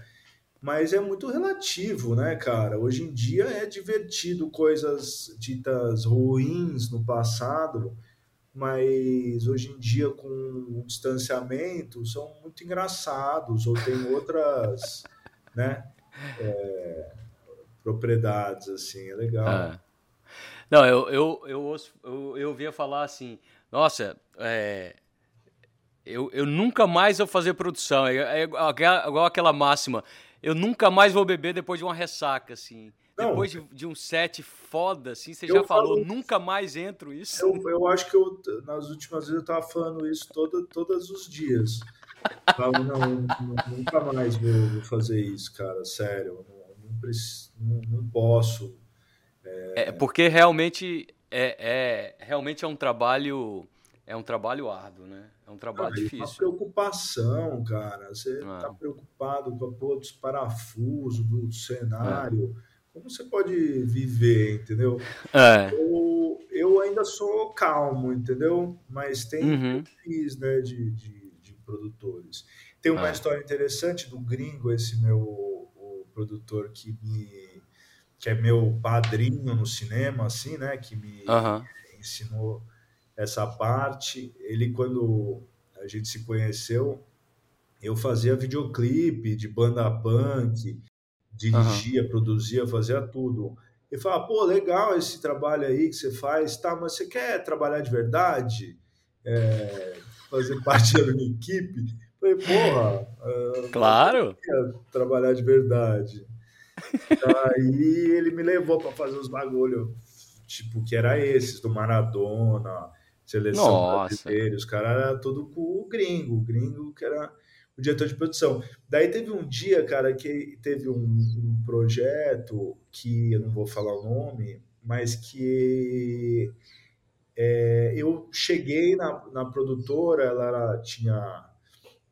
mas é muito relativo, né, cara? Hoje em dia é divertido coisas ditas ruins no passado, mas hoje em dia com o distanciamento são muito engraçados ou tem outras, né, é, propriedades assim, é legal. Ah. Não, eu eu, eu, eu, eu ouvia falar assim, nossa, é, eu, eu nunca mais vou fazer produção, é, é igual aquela máxima, eu nunca mais vou beber depois de uma ressaca, assim. Não, depois de, de, um set foda, assim, você já falou, falo, nunca mais entro isso. Eu, eu acho que eu, nas últimas vezes eu tava falando isso todo, todos os dias. Falo, não, nunca mais vou, vou, fazer isso, cara, sério. Não, não, não, posso. É... é... porque realmente é, é, realmente é um trabalho é um trabalho árduo, né? É um trabalho cara, difícil. É uma preocupação, cara. Você está é. preocupado com a porra dos parafusos, do cenário. É. Como você pode viver, entendeu? É. Eu, eu ainda sou calmo, entendeu? Mas tem uhum. perfis né, de, de, de, produtores. Tem uma é. história interessante do gringo, esse meu produtor que me que é meu padrinho no cinema, assim, né? Que me uhum. ensinou essa parte. Ele, quando a gente se conheceu, eu fazia videoclipe de banda punk, dirigia, uhum. produzia, fazia tudo. Ele falava, pô, legal esse trabalho aí que você faz, tá, mas você quer trabalhar de verdade? É, fazer [laughs] parte da minha equipe? Falei, porra, claro. trabalhar de verdade. [laughs] Aí ele me levou para fazer os bagulho, tipo, que era esses, do Maradona, seleção Nossa. brasileira, os caras eram tudo com o gringo, o gringo que era o diretor de produção. Daí teve um dia, cara, que teve um, um projeto que eu não vou falar o nome, mas que é, eu cheguei na, na produtora, ela era, tinha,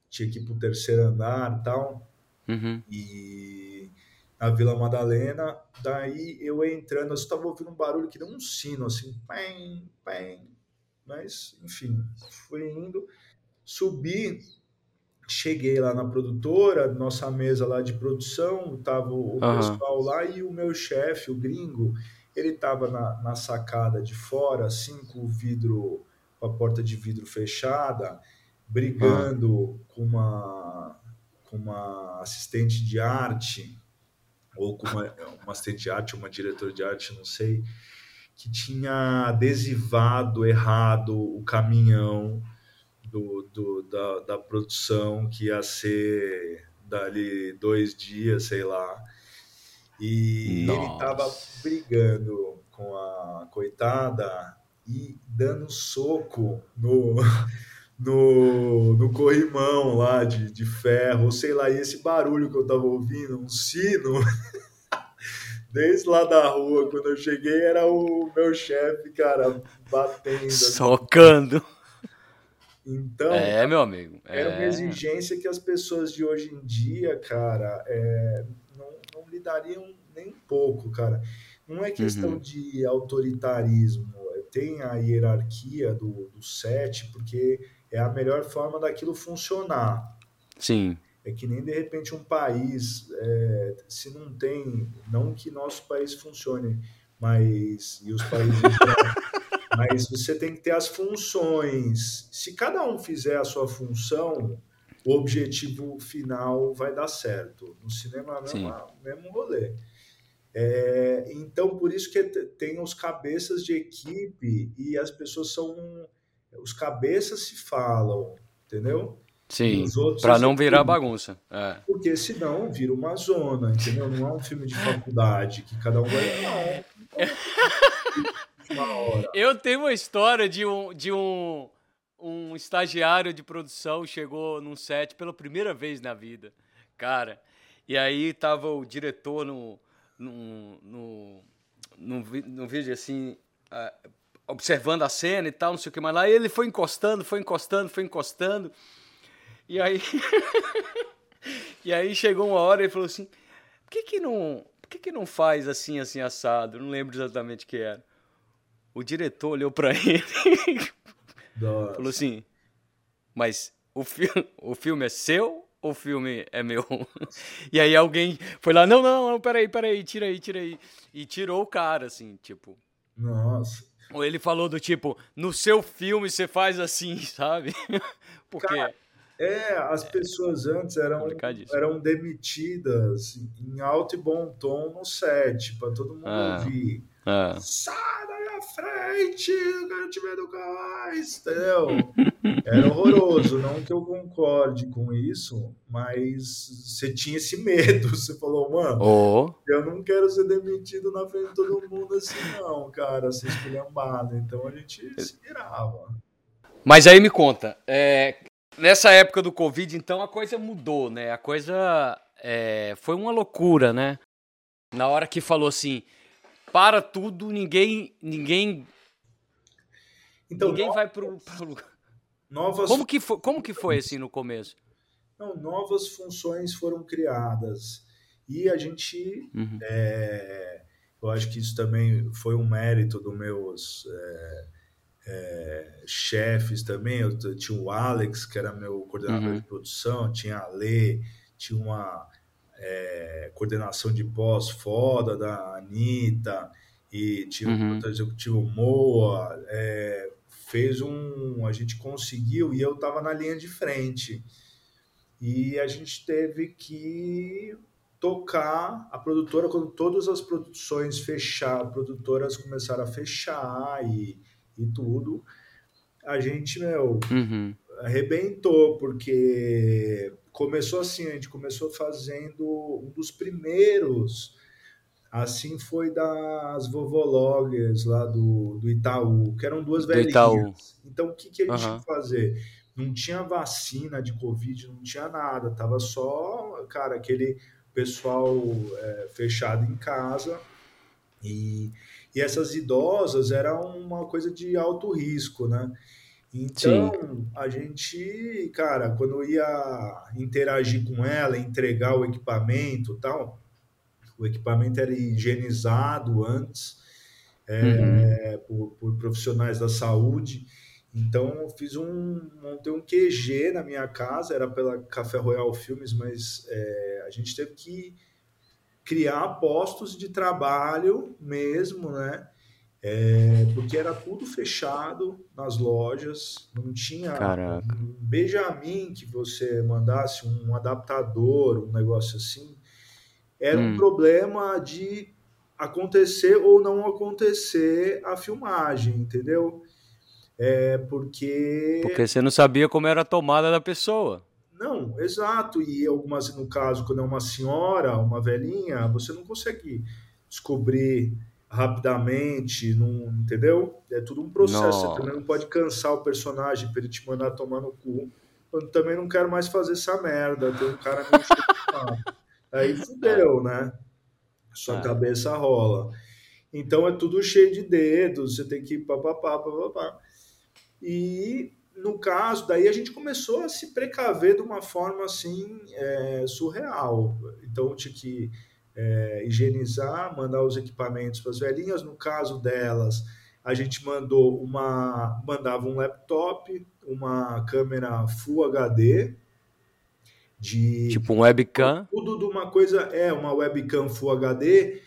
tinha que ir pro terceiro andar e tal, uhum. e na Vila Madalena, daí eu entrando, eu estava ouvindo um barulho que deu um sino, assim, pem, pem, mas, enfim, fui indo, subi, cheguei lá na produtora, nossa mesa lá de produção, tava o uhum. pessoal lá e o meu chefe, o gringo, ele tava na, na sacada de fora, assim, com o vidro, com a porta de vidro fechada, brigando ah. com, uma, com uma assistente de arte, ou com uma, uma assistente de arte, uma diretora de arte, não sei, que tinha adesivado errado o caminhão do, do da, da produção que ia ser dali dois dias, sei lá. E Nossa. ele tava brigando com a coitada e dando soco no, [laughs] no, no corrimão lá de, de ferro, sei lá, e esse barulho que eu tava ouvindo, um sino, [laughs] desde lá da rua, quando eu cheguei, era o meu chefe, cara, batendo. Socando. Então, é, meu amigo. É... Era uma é. exigência que as pessoas de hoje em dia, cara, é, não, não lidariam nem um pouco, cara. Não é questão uhum. de autoritarismo, tem a hierarquia do, do set, porque é a melhor forma daquilo funcionar. Sim. É que nem de repente um país, é, se não tem, não que nosso país funcione, mas e os países, [laughs] mas você tem que ter as funções. Se cada um fizer a sua função, o objetivo final vai dar certo. No cinema é o mesmo rolê. É, então, por isso que tem os cabeças de equipe e as pessoas são. Os cabeças se falam, entendeu? Sim, para não virar bagunça. É. Porque senão vira uma zona, entendeu? Não é um filme de faculdade que cada um vai. Não. [laughs] Eu tenho uma história de um, de um, um estagiário de produção chegou num set pela primeira vez na vida, cara. E aí tava o diretor no, no, no, no, no vídeo assim, uh, observando a cena e tal, não sei o que mais lá. E ele foi encostando, foi encostando, foi encostando. E aí. [laughs] e aí chegou uma hora e ele falou assim: por que, que não. Por que, que não faz assim, assim, assado? Não lembro exatamente o que era. O diretor olhou para [laughs] ele e falou assim: Mas o, fi o filme é seu o filme é meu. [laughs] e aí alguém foi lá, não, não, não, peraí, peraí, tira aí, tira aí. E tirou o cara, assim, tipo. Nossa. Ou ele falou do tipo, no seu filme você faz assim, [laughs] sabe? Porque. Cara, é, as pessoas antes eram, eram demitidas em alto e bom tom no set, para todo mundo ah, ouvir. Ah. Sai da minha frente, eu quero te ver nunca mais, entendeu? [laughs] Era horroroso, não que eu concorde com isso, mas você tinha esse medo. [laughs] Você falou, mano, oh. eu não quero ser demitido na frente de todo mundo assim, não, cara, ser esculhambado. Então a gente se virava. Mas aí me conta, é, nessa época do Covid, então a coisa mudou, né? A coisa é, foi uma loucura, né? Na hora que falou assim, para tudo, ninguém, ninguém, então, ninguém vai pro, pro novas. Como que foi, como que foi assim no começo? Não, novas funções foram criadas e a gente, uhum. é, eu acho que isso também foi um mérito dos meus é, é, chefes também. Eu, tinha o Alex, que era meu coordenador uhum. de produção, tinha a Lê, tinha uma é, coordenação de pós foda da Anitta, e tinha uhum. o executivo Moa. É, fez um. A gente conseguiu e eu estava na linha de frente. E a gente teve que tocar a produtora quando todas as produções fechar, produtoras começaram a fechar e e tudo, a gente, meu, uhum. arrebentou, porque começou assim, a gente começou fazendo um dos primeiros, assim foi das vovologas lá do, do Itaú, que eram duas velhinhas. Então, o que, que a gente uhum. ia fazer? Não tinha vacina de Covid, não tinha nada, tava só, cara, aquele pessoal é, fechado em casa e e essas idosas eram uma coisa de alto risco, né? Então, Sim. a gente, cara, quando eu ia interagir com ela, entregar o equipamento tal, o equipamento era higienizado antes é, uhum. por, por, profissionais da saúde. Então, eu fiz um, montei um QG na minha casa, era pela Café Royal Filmes, mas é, a gente teve que criar postos de trabalho mesmo, né? É, porque era tudo fechado nas lojas, não tinha Caraca. um Benjamin que você mandasse um adaptador, um negócio assim. Era um Hum. problema de acontecer ou não acontecer a filmagem, entendeu? É porque Porque você não sabia como era a tomada da pessoa. não, exato. E algumas, no caso, quando é uma senhora, uma velhinha, você não consegue descobrir rapidamente, não, entendeu? É tudo um processo. Você também não pode cansar o personagem para ele te mandar tomar no cu. Eu também não quero mais fazer essa merda. Tem um cara me enchendo o saco. Aí [laughs] fudeu, né? Sua É. cabeça rola. Então é tudo cheio de dedos, você tem que papapá, papapá. E no caso, daí a gente começou a se precaver de uma forma assim é, surreal. Então tinha que é, higienizar, mandar os equipamentos para as velhinhas. No caso delas, a gente mandou uma, mandava um laptop, uma câmera Full HD de Tipo um webcam. tudo de uma coisa é uma webcam Full HD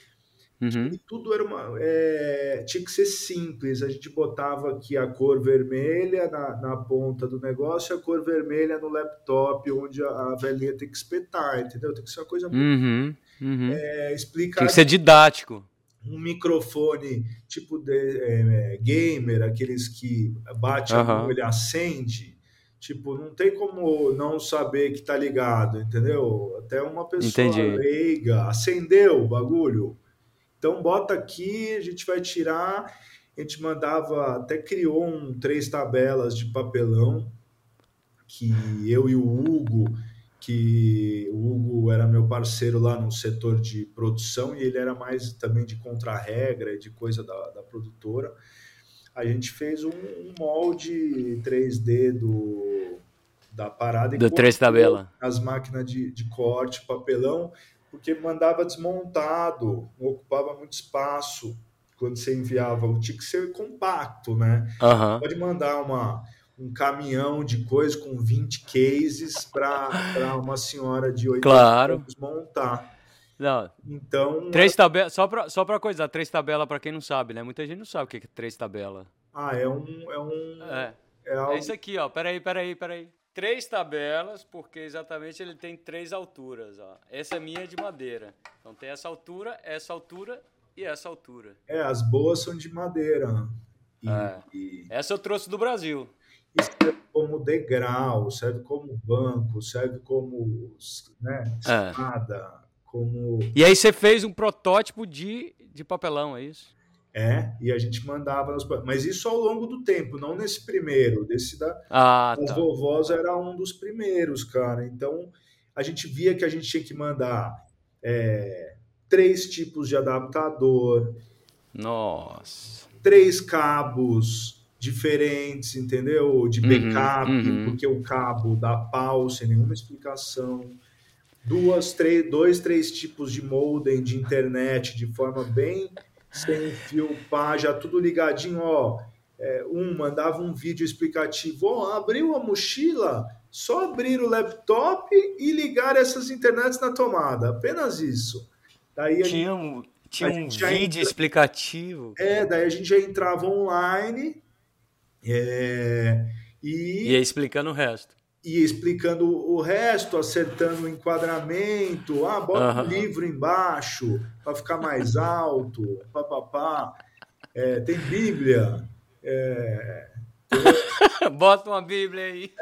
Uhum. e tudo era uma. é, tinha que ser simples. A gente botava aqui a cor vermelha na, na ponta do negócio e a cor vermelha no laptop, onde a, a velhinha tem que espetar, entendeu? Tem que ser uma coisa muito Uhum. Uhum. é, explicar Tem que ser didático. um microfone tipo de, é, gamer, aqueles que bate a mão, ele acende. Tipo, não tem como não saber que tá ligado, entendeu? Até uma pessoa Entendi. leiga acendeu o bagulho. Então bota aqui, a gente vai tirar. A gente mandava, até criou um três tabelas de papelão que eu e o Hugo, que o Hugo era meu parceiro lá no setor de produção e ele era mais também de contra-regra, de coisa da, da produtora. A gente fez um, um molde 3D do, da parada Do três tabela. as máquinas de, de corte, papelão, porque mandava desmontado, ocupava muito espaço quando você enviava. Tinha que ser compacto, né? Aham. Pode mandar uma, um caminhão de coisa com 20 cases para uma senhora de 80 Claro. anos montar. Não, Então, três tabelas. Só pra, só pra coisar, três tabelas pra quem não sabe, né? Muita gente não sabe o que é três tabelas. ah, é um. É, um, É. é algo É isso aqui, ó. Peraí, peraí, peraí. Três tabelas, porque exatamente ele tem três alturas, ó. Essa é minha de madeira. Então tem essa altura, essa altura e essa altura. É, as boas são de madeira. E, É. e Essa eu trouxe do Brasil. isso serve como degrau, serve como banco, serve como né, É. como. E aí você fez um protótipo de, de papelão, é isso? É, e a gente mandava. Nos... Mas isso ao longo do tempo, não nesse primeiro. Desse da, Ah, das tá. vovós era um dos primeiros, cara. Então a gente via que a gente tinha que mandar é, três tipos de adaptador, Nossa. três cabos diferentes, entendeu? De Uhum, backup, uhum. porque o cabo dá pau sem nenhuma explicação. Duas, três, dois, três tipos de modem de internet de forma bem sem fio, pá, já tudo ligadinho, ó. É, um mandava um vídeo explicativo, ó, abriu a mochila, só abrir o laptop e ligar essas internets na tomada, apenas isso. Daí Tinha um, tinha um vídeo entra- explicativo. é, daí a gente já entrava online é, E e aí explicando o resto. Ia explicando o resto, acertando o enquadramento. Ah, bota Aham. um livro embaixo para ficar mais alto. Papapá. É, tem Bíblia. É, [laughs] Bota uma Bíblia aí.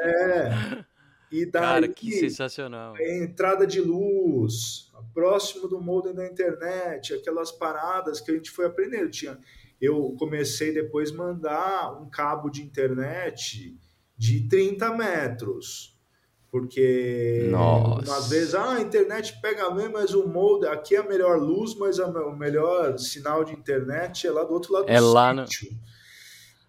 e daí Cara, que sensacional. entrada de luz, próximo do modem da internet, aquelas paradas que a gente foi aprendendo. Tinha, eu comecei depois a mandar um cabo de internet de 30 metros. Porque Nossa. às vezes ah, a internet pega bem, mas o modem aqui é a melhor luz, mas a- o melhor sinal de internet é lá do outro lado do É lá no- sítio.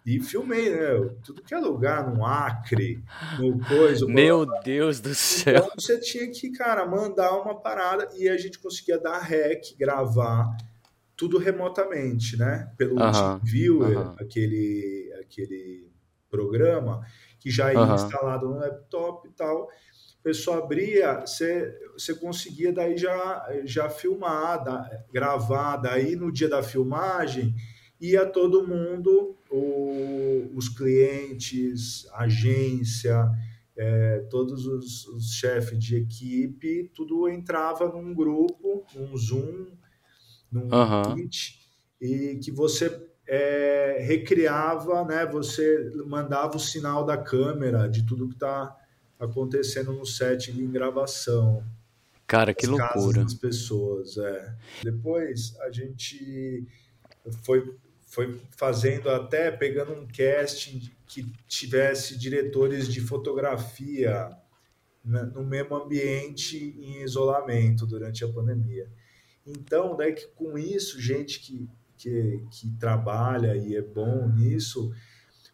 E filmei, né? Tudo que é lugar, no Acre, no coisa. Meu Deus do céu. Então você tinha que, cara, mandar uma parada e a gente conseguia dar rec, gravar tudo remotamente, né? Pelo Aham, TeamViewer, aham. aquele, aquele programa que já ia Aham. instalado no laptop e tal. A pessoa abria, você, você conseguia daí já, já filmar, da- gravar. Daí no dia da filmagem ia todo mundo, o, os clientes, agência, é, todos os, os chefes de equipe, tudo entrava num grupo, num Zoom, num uhum. Meet, e que você é, recriava, né? Você mandava o sinal da câmera de tudo que está acontecendo no set em gravação. Cara, que loucura. Das pessoas, é. Depois a gente foi, foi fazendo até pegando um casting que tivesse diretores de fotografia no mesmo ambiente em isolamento durante a pandemia. Então, daí que com isso, gente que, que, que trabalha e é bom nisso,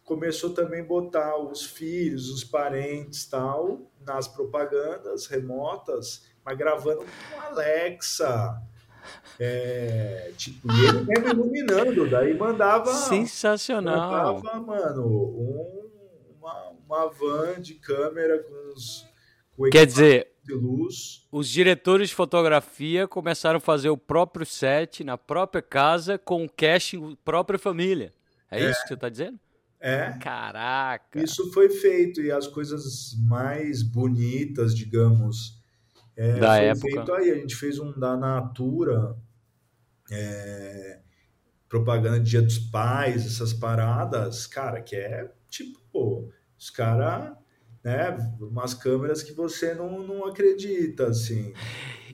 começou também a botar os filhos, os parentes tal, nas propagandas remotas, mas gravando com Alexa. É, tipo, e ele mesmo iluminando, daí mandava. Sensacional! Mandava, mano, um, uma, uma van de câmera com os. Com Quer dizer, de luz. Os diretores de fotografia começaram a fazer o próprio set na própria casa com o casting própria família. É, é isso que você está dizendo? É. Caraca! Isso foi feito e as coisas mais bonitas, digamos, é, da época. feito aí. A gente fez um da Natura, é, propaganda de Dia dos Pais, essas paradas, cara, que é tipo, pô, os caras, né, umas câmeras que você não, não acredita, assim.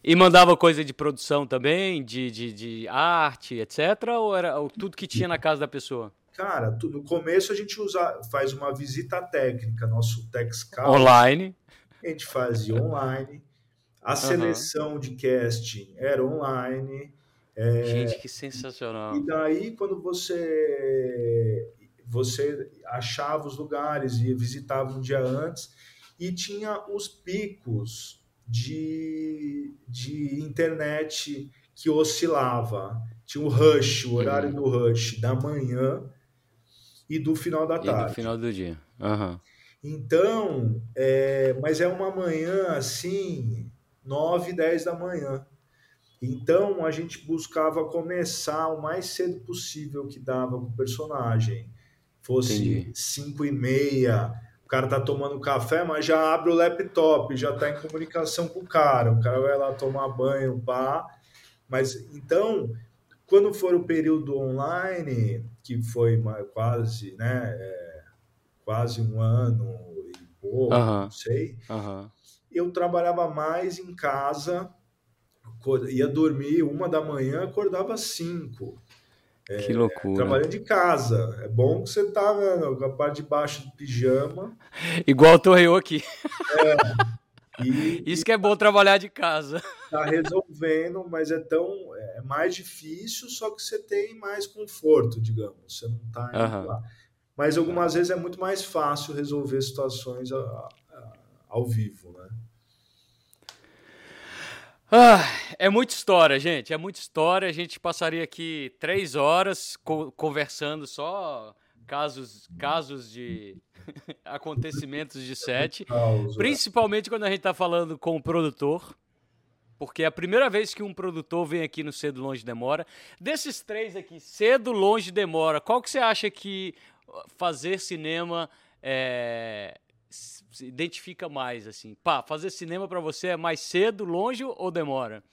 E mandava coisa de produção também, de, de, de arte, etc? Ou era tudo que tinha na casa da pessoa? Cara, no começo a gente usa, faz uma visita técnica, nosso TechScout. Online. A gente fazia online. A seleção uhum. de casting era online. É, gente, que sensacional. E daí, quando você você achava os lugares e visitava um dia antes, e tinha os picos de, de internet que oscilava. Tinha o rush, o horário uhum. do rush da manhã e do final da tarde. E do final do dia. Uhum. Então, é, mas é uma manhã assim, 9, 10 da manhã. Então a gente buscava começar o mais cedo possível que dava com o personagem. Fosse 5 e meia, o cara tá tomando café, mas já abre o laptop, já tá em comunicação com o cara. O cara vai lá tomar banho, pá. Mas então, quando for o período online, que foi quase, né, é, quase um ano e pouco, não sei, eu trabalhava mais em casa, ia dormir uma da manhã, acordava cinco. É, que loucura. Trabalhando de casa. É bom que você tá vendo, com a parte de baixo do pijama. [laughs] Igual tô eu aqui. É. E, [laughs] Isso que é bom trabalhar de casa. [laughs] Tá resolvendo, mas é tão é mais difícil, só que você tem mais conforto, digamos. Você não tá uhum. lá. Mas algumas vezes é muito mais fácil resolver situações a, a, ao vivo, né? Ah, é muita história, gente. É muita história. A gente passaria aqui três horas co conversando só casos, casos de [laughs] acontecimentos de set, principalmente quando a gente está falando com o produtor, porque é a primeira vez que um produtor vem aqui no Cedo Longe Demora. Desses três aqui, Cedo Longe Demora, qual que você acha que fazer cinema é, se identifica mais assim? Pá, fazer cinema para você é mais cedo, longe ou demora?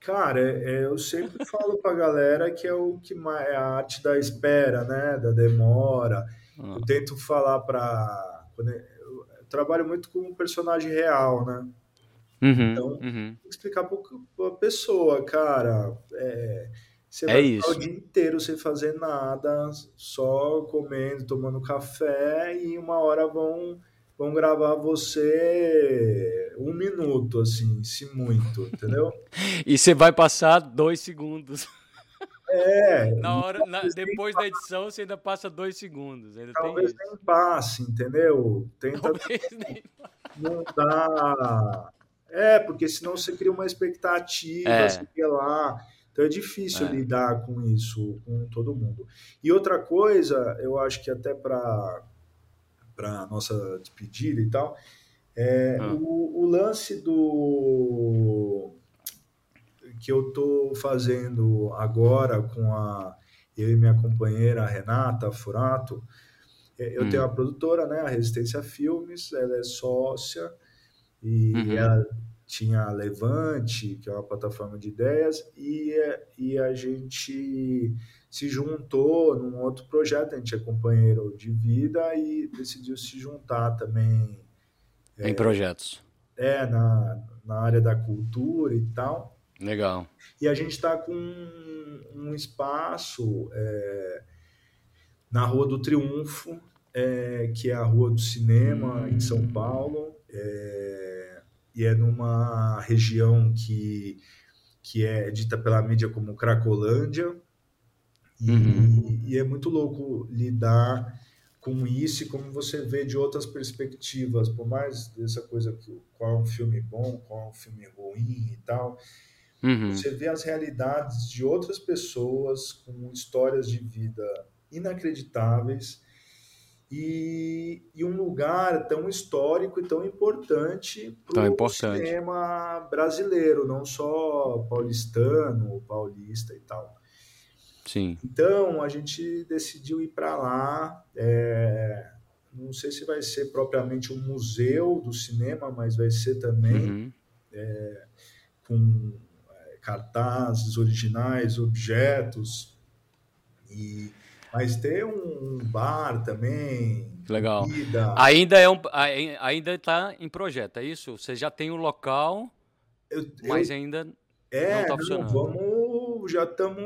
Cara, é, eu sempre [laughs] falo pra galera que é o que mais, é a arte da espera, né? Da demora. Ah. Eu tento falar pra. Eu, trabalho muito com um personagem real, né? Uhum, então, uhum. explicar pra pessoa, cara. É, você é vai isso. o dia inteiro sem fazer nada, só comendo, tomando café, e uma hora vão vão gravar você um minuto, assim, se muito, entendeu? [laughs] e você vai passar dois segundos. [laughs] É. Na hora, na, depois da edição, você ainda passa dois segundos. Ainda talvez nem passe, entendeu? Tenta nem... não dá. É, porque senão você cria uma expectativa, é. você quer lá. Então é difícil é. lidar com isso com todo mundo. E outra coisa, eu acho que até para para nossa despedida e tal. É, ah. o, o, lance do que eu estou fazendo agora com a eu e minha companheira Renata Furato, é, eu hum. tenho uma produtora, né, a Resistência Filmes, ela é sócia e uhum. ela tinha a Levante, que é uma plataforma de ideias, e, e a gente se juntou num outro projeto, a gente é companheiro de vida e decidiu se juntar também. Em é, projetos. É, na, na área da cultura e tal. Legal. E a gente está com um, espaço é, na Rua do Triunfo, é, que é a Rua do Cinema, hum. em São hum. Paulo. É, e é numa região que, que é dita pela mídia como Cracolândia. E, uhum. e é muito louco lidar com isso e como você vê de outras perspectivas, por mais dessa coisa que qual é um filme bom, qual é um filme ruim e tal, uhum. você vê as realidades de outras pessoas com histórias de vida inacreditáveis e, e um lugar tão histórico e tão importante para o cinema brasileiro, não só paulistano, paulista e tal. Sim. Então a gente decidiu ir para lá. É, não sei se vai ser propriamente um museu do cinema, mas vai ser também uhum. é, com é, cartazes originais, objetos e mas ter um bar também. Legal. Comida. Ainda é um, ainda está em projeto, é isso? Você já tem o local, eu, mas eu, ainda é, não está funcionando. Vamos, já estamos,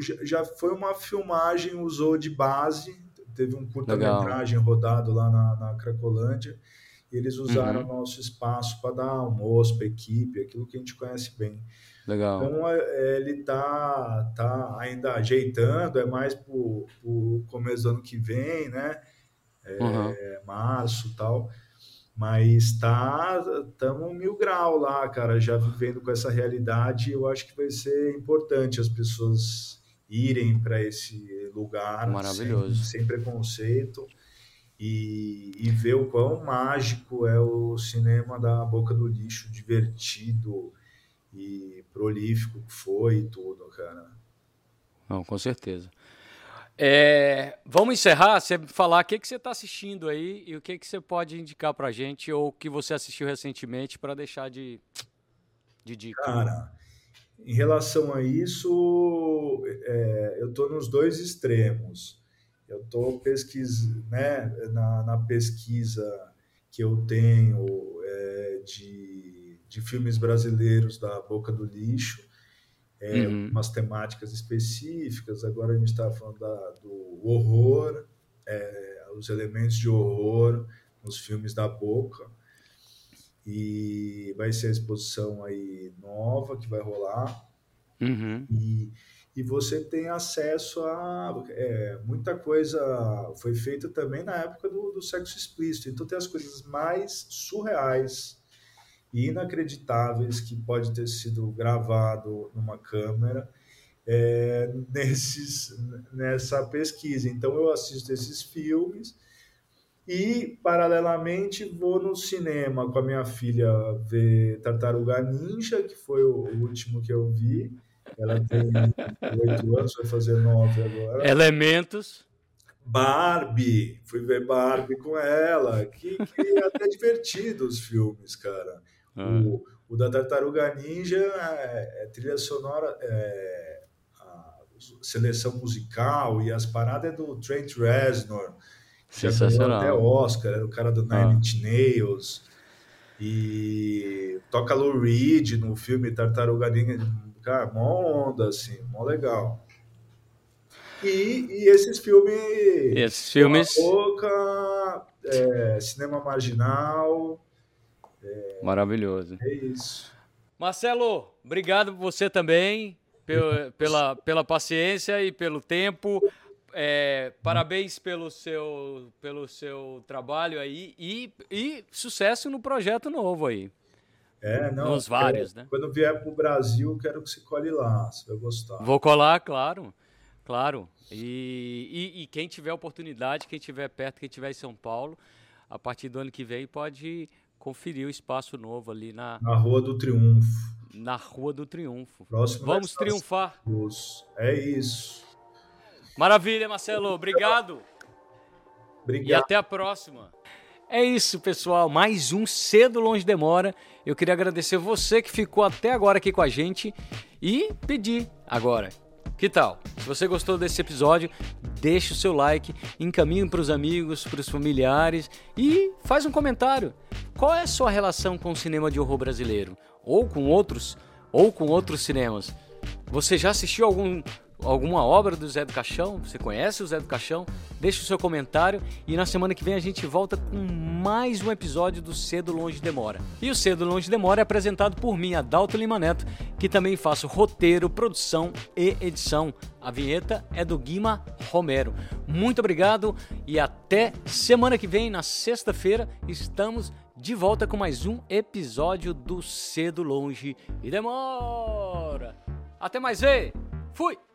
já, foi uma filmagem usou de base, teve um curta-metragem rodado lá na, na Cracolândia. E eles usaram uhum. o nosso espaço para dar almoço para a equipe, aquilo que a gente conhece bem. Legal. Então é, é, ele tá, tá ainda ajeitando, é mais para o começo do ano que vem, né? É, uhum. Março tal. Mas tá, estamos mil grau lá, cara, já vivendo com essa realidade. Eu acho que vai ser importante as pessoas irem para esse lugar Maravilhoso. Sem, sem preconceito e, e, ver o quão mágico é o cinema da boca do lixo, divertido, e prolífico que foi e tudo, cara. Não, com certeza. É, vamos encerrar, você falar o que, que você está assistindo aí e o que, que você pode indicar para gente ou que você assistiu recentemente para deixar de, de dica. Cara, em relação a isso, é, eu estou nos dois extremos. Eu estou né, na, na pesquisa que eu tenho é, de de filmes brasileiros da boca do lixo, é, uhum. umas temáticas específicas. Agora a gente está falando da, do horror, é, os elementos de horror nos filmes da boca. E vai ser a exposição aí nova que vai rolar. Uhum. E, e você tem acesso a é, muita coisa foi feita também na época do, do sexo explícito. Então tem as coisas mais surreais inacreditáveis que pode ter sido gravado numa câmera é, [laughs] nesses, nessa pesquisa. Então eu assisto esses filmes e paralelamente vou no cinema com a minha filha ver Tartaruga Ninja, que foi o último que eu vi. Ela tem oito anos, vai fazer nove agora. Elementos. Barbie, fui ver Barbie com ela, que, que é até divertido os filmes, cara. Ah. O, o, da Tartaruga Ninja é, é trilha sonora, é, seleção musical e as paradas é do Trent Reznor. Sensacional. Até Oscar, era o cara do Nine ah. Inch Nails. E toca Lou Reed no filme Tartaruga Ninja. Cara, mó onda, assim, mó legal. E, e esses filmes. Esses filmes. Boca, é, cinema marginal. É, Maravilhoso. É isso. Marcelo, obrigado você também pela, [laughs] pela, pela paciência e pelo tempo. É, parabéns pelo seu, pelo seu trabalho aí e, e sucesso no projeto novo aí. É, não. Nos vários, quero, né? Quando vier para o Brasil, quero que você cole lá, você vai gostar. Vou colar, claro, claro. E, e, e quem tiver oportunidade, quem tiver perto, quem tiver em São Paulo, a partir do ano que vem pode conferir o espaço novo ali na... Na Rua do Triunfo. Na Rua do Triunfo. Próximo Vamos triunfar. É isso. Maravilha, Marcelo. Obrigado. Obrigado. E até a próxima. É isso, pessoal. Mais um Cedo Longe Demora. Eu queria agradecer você que ficou até agora aqui com a gente e pedir agora. Que tal? Se você gostou desse episódio, deixe o seu like, encaminhe para os amigos, para os familiares e faz um comentário. Qual é a sua relação com o cinema de horror brasileiro? Ou com outros, ou com outros cinemas? Você já assistiu algum alguma obra do Zé do Caixão, você conhece o Zé do Caixão, deixe o seu comentário e na semana que vem a gente volta com mais um episódio do Cedo Longe Demora. E o Cedo Longe Demora é apresentado por mim, Adalto Lima Neto, que também faço roteiro, produção e edição. A vinheta é do Guima Romero. Muito obrigado e até semana que vem, na sexta-feira, estamos de volta com mais um episódio do Cedo Longe e Demora. Até mais, e fui!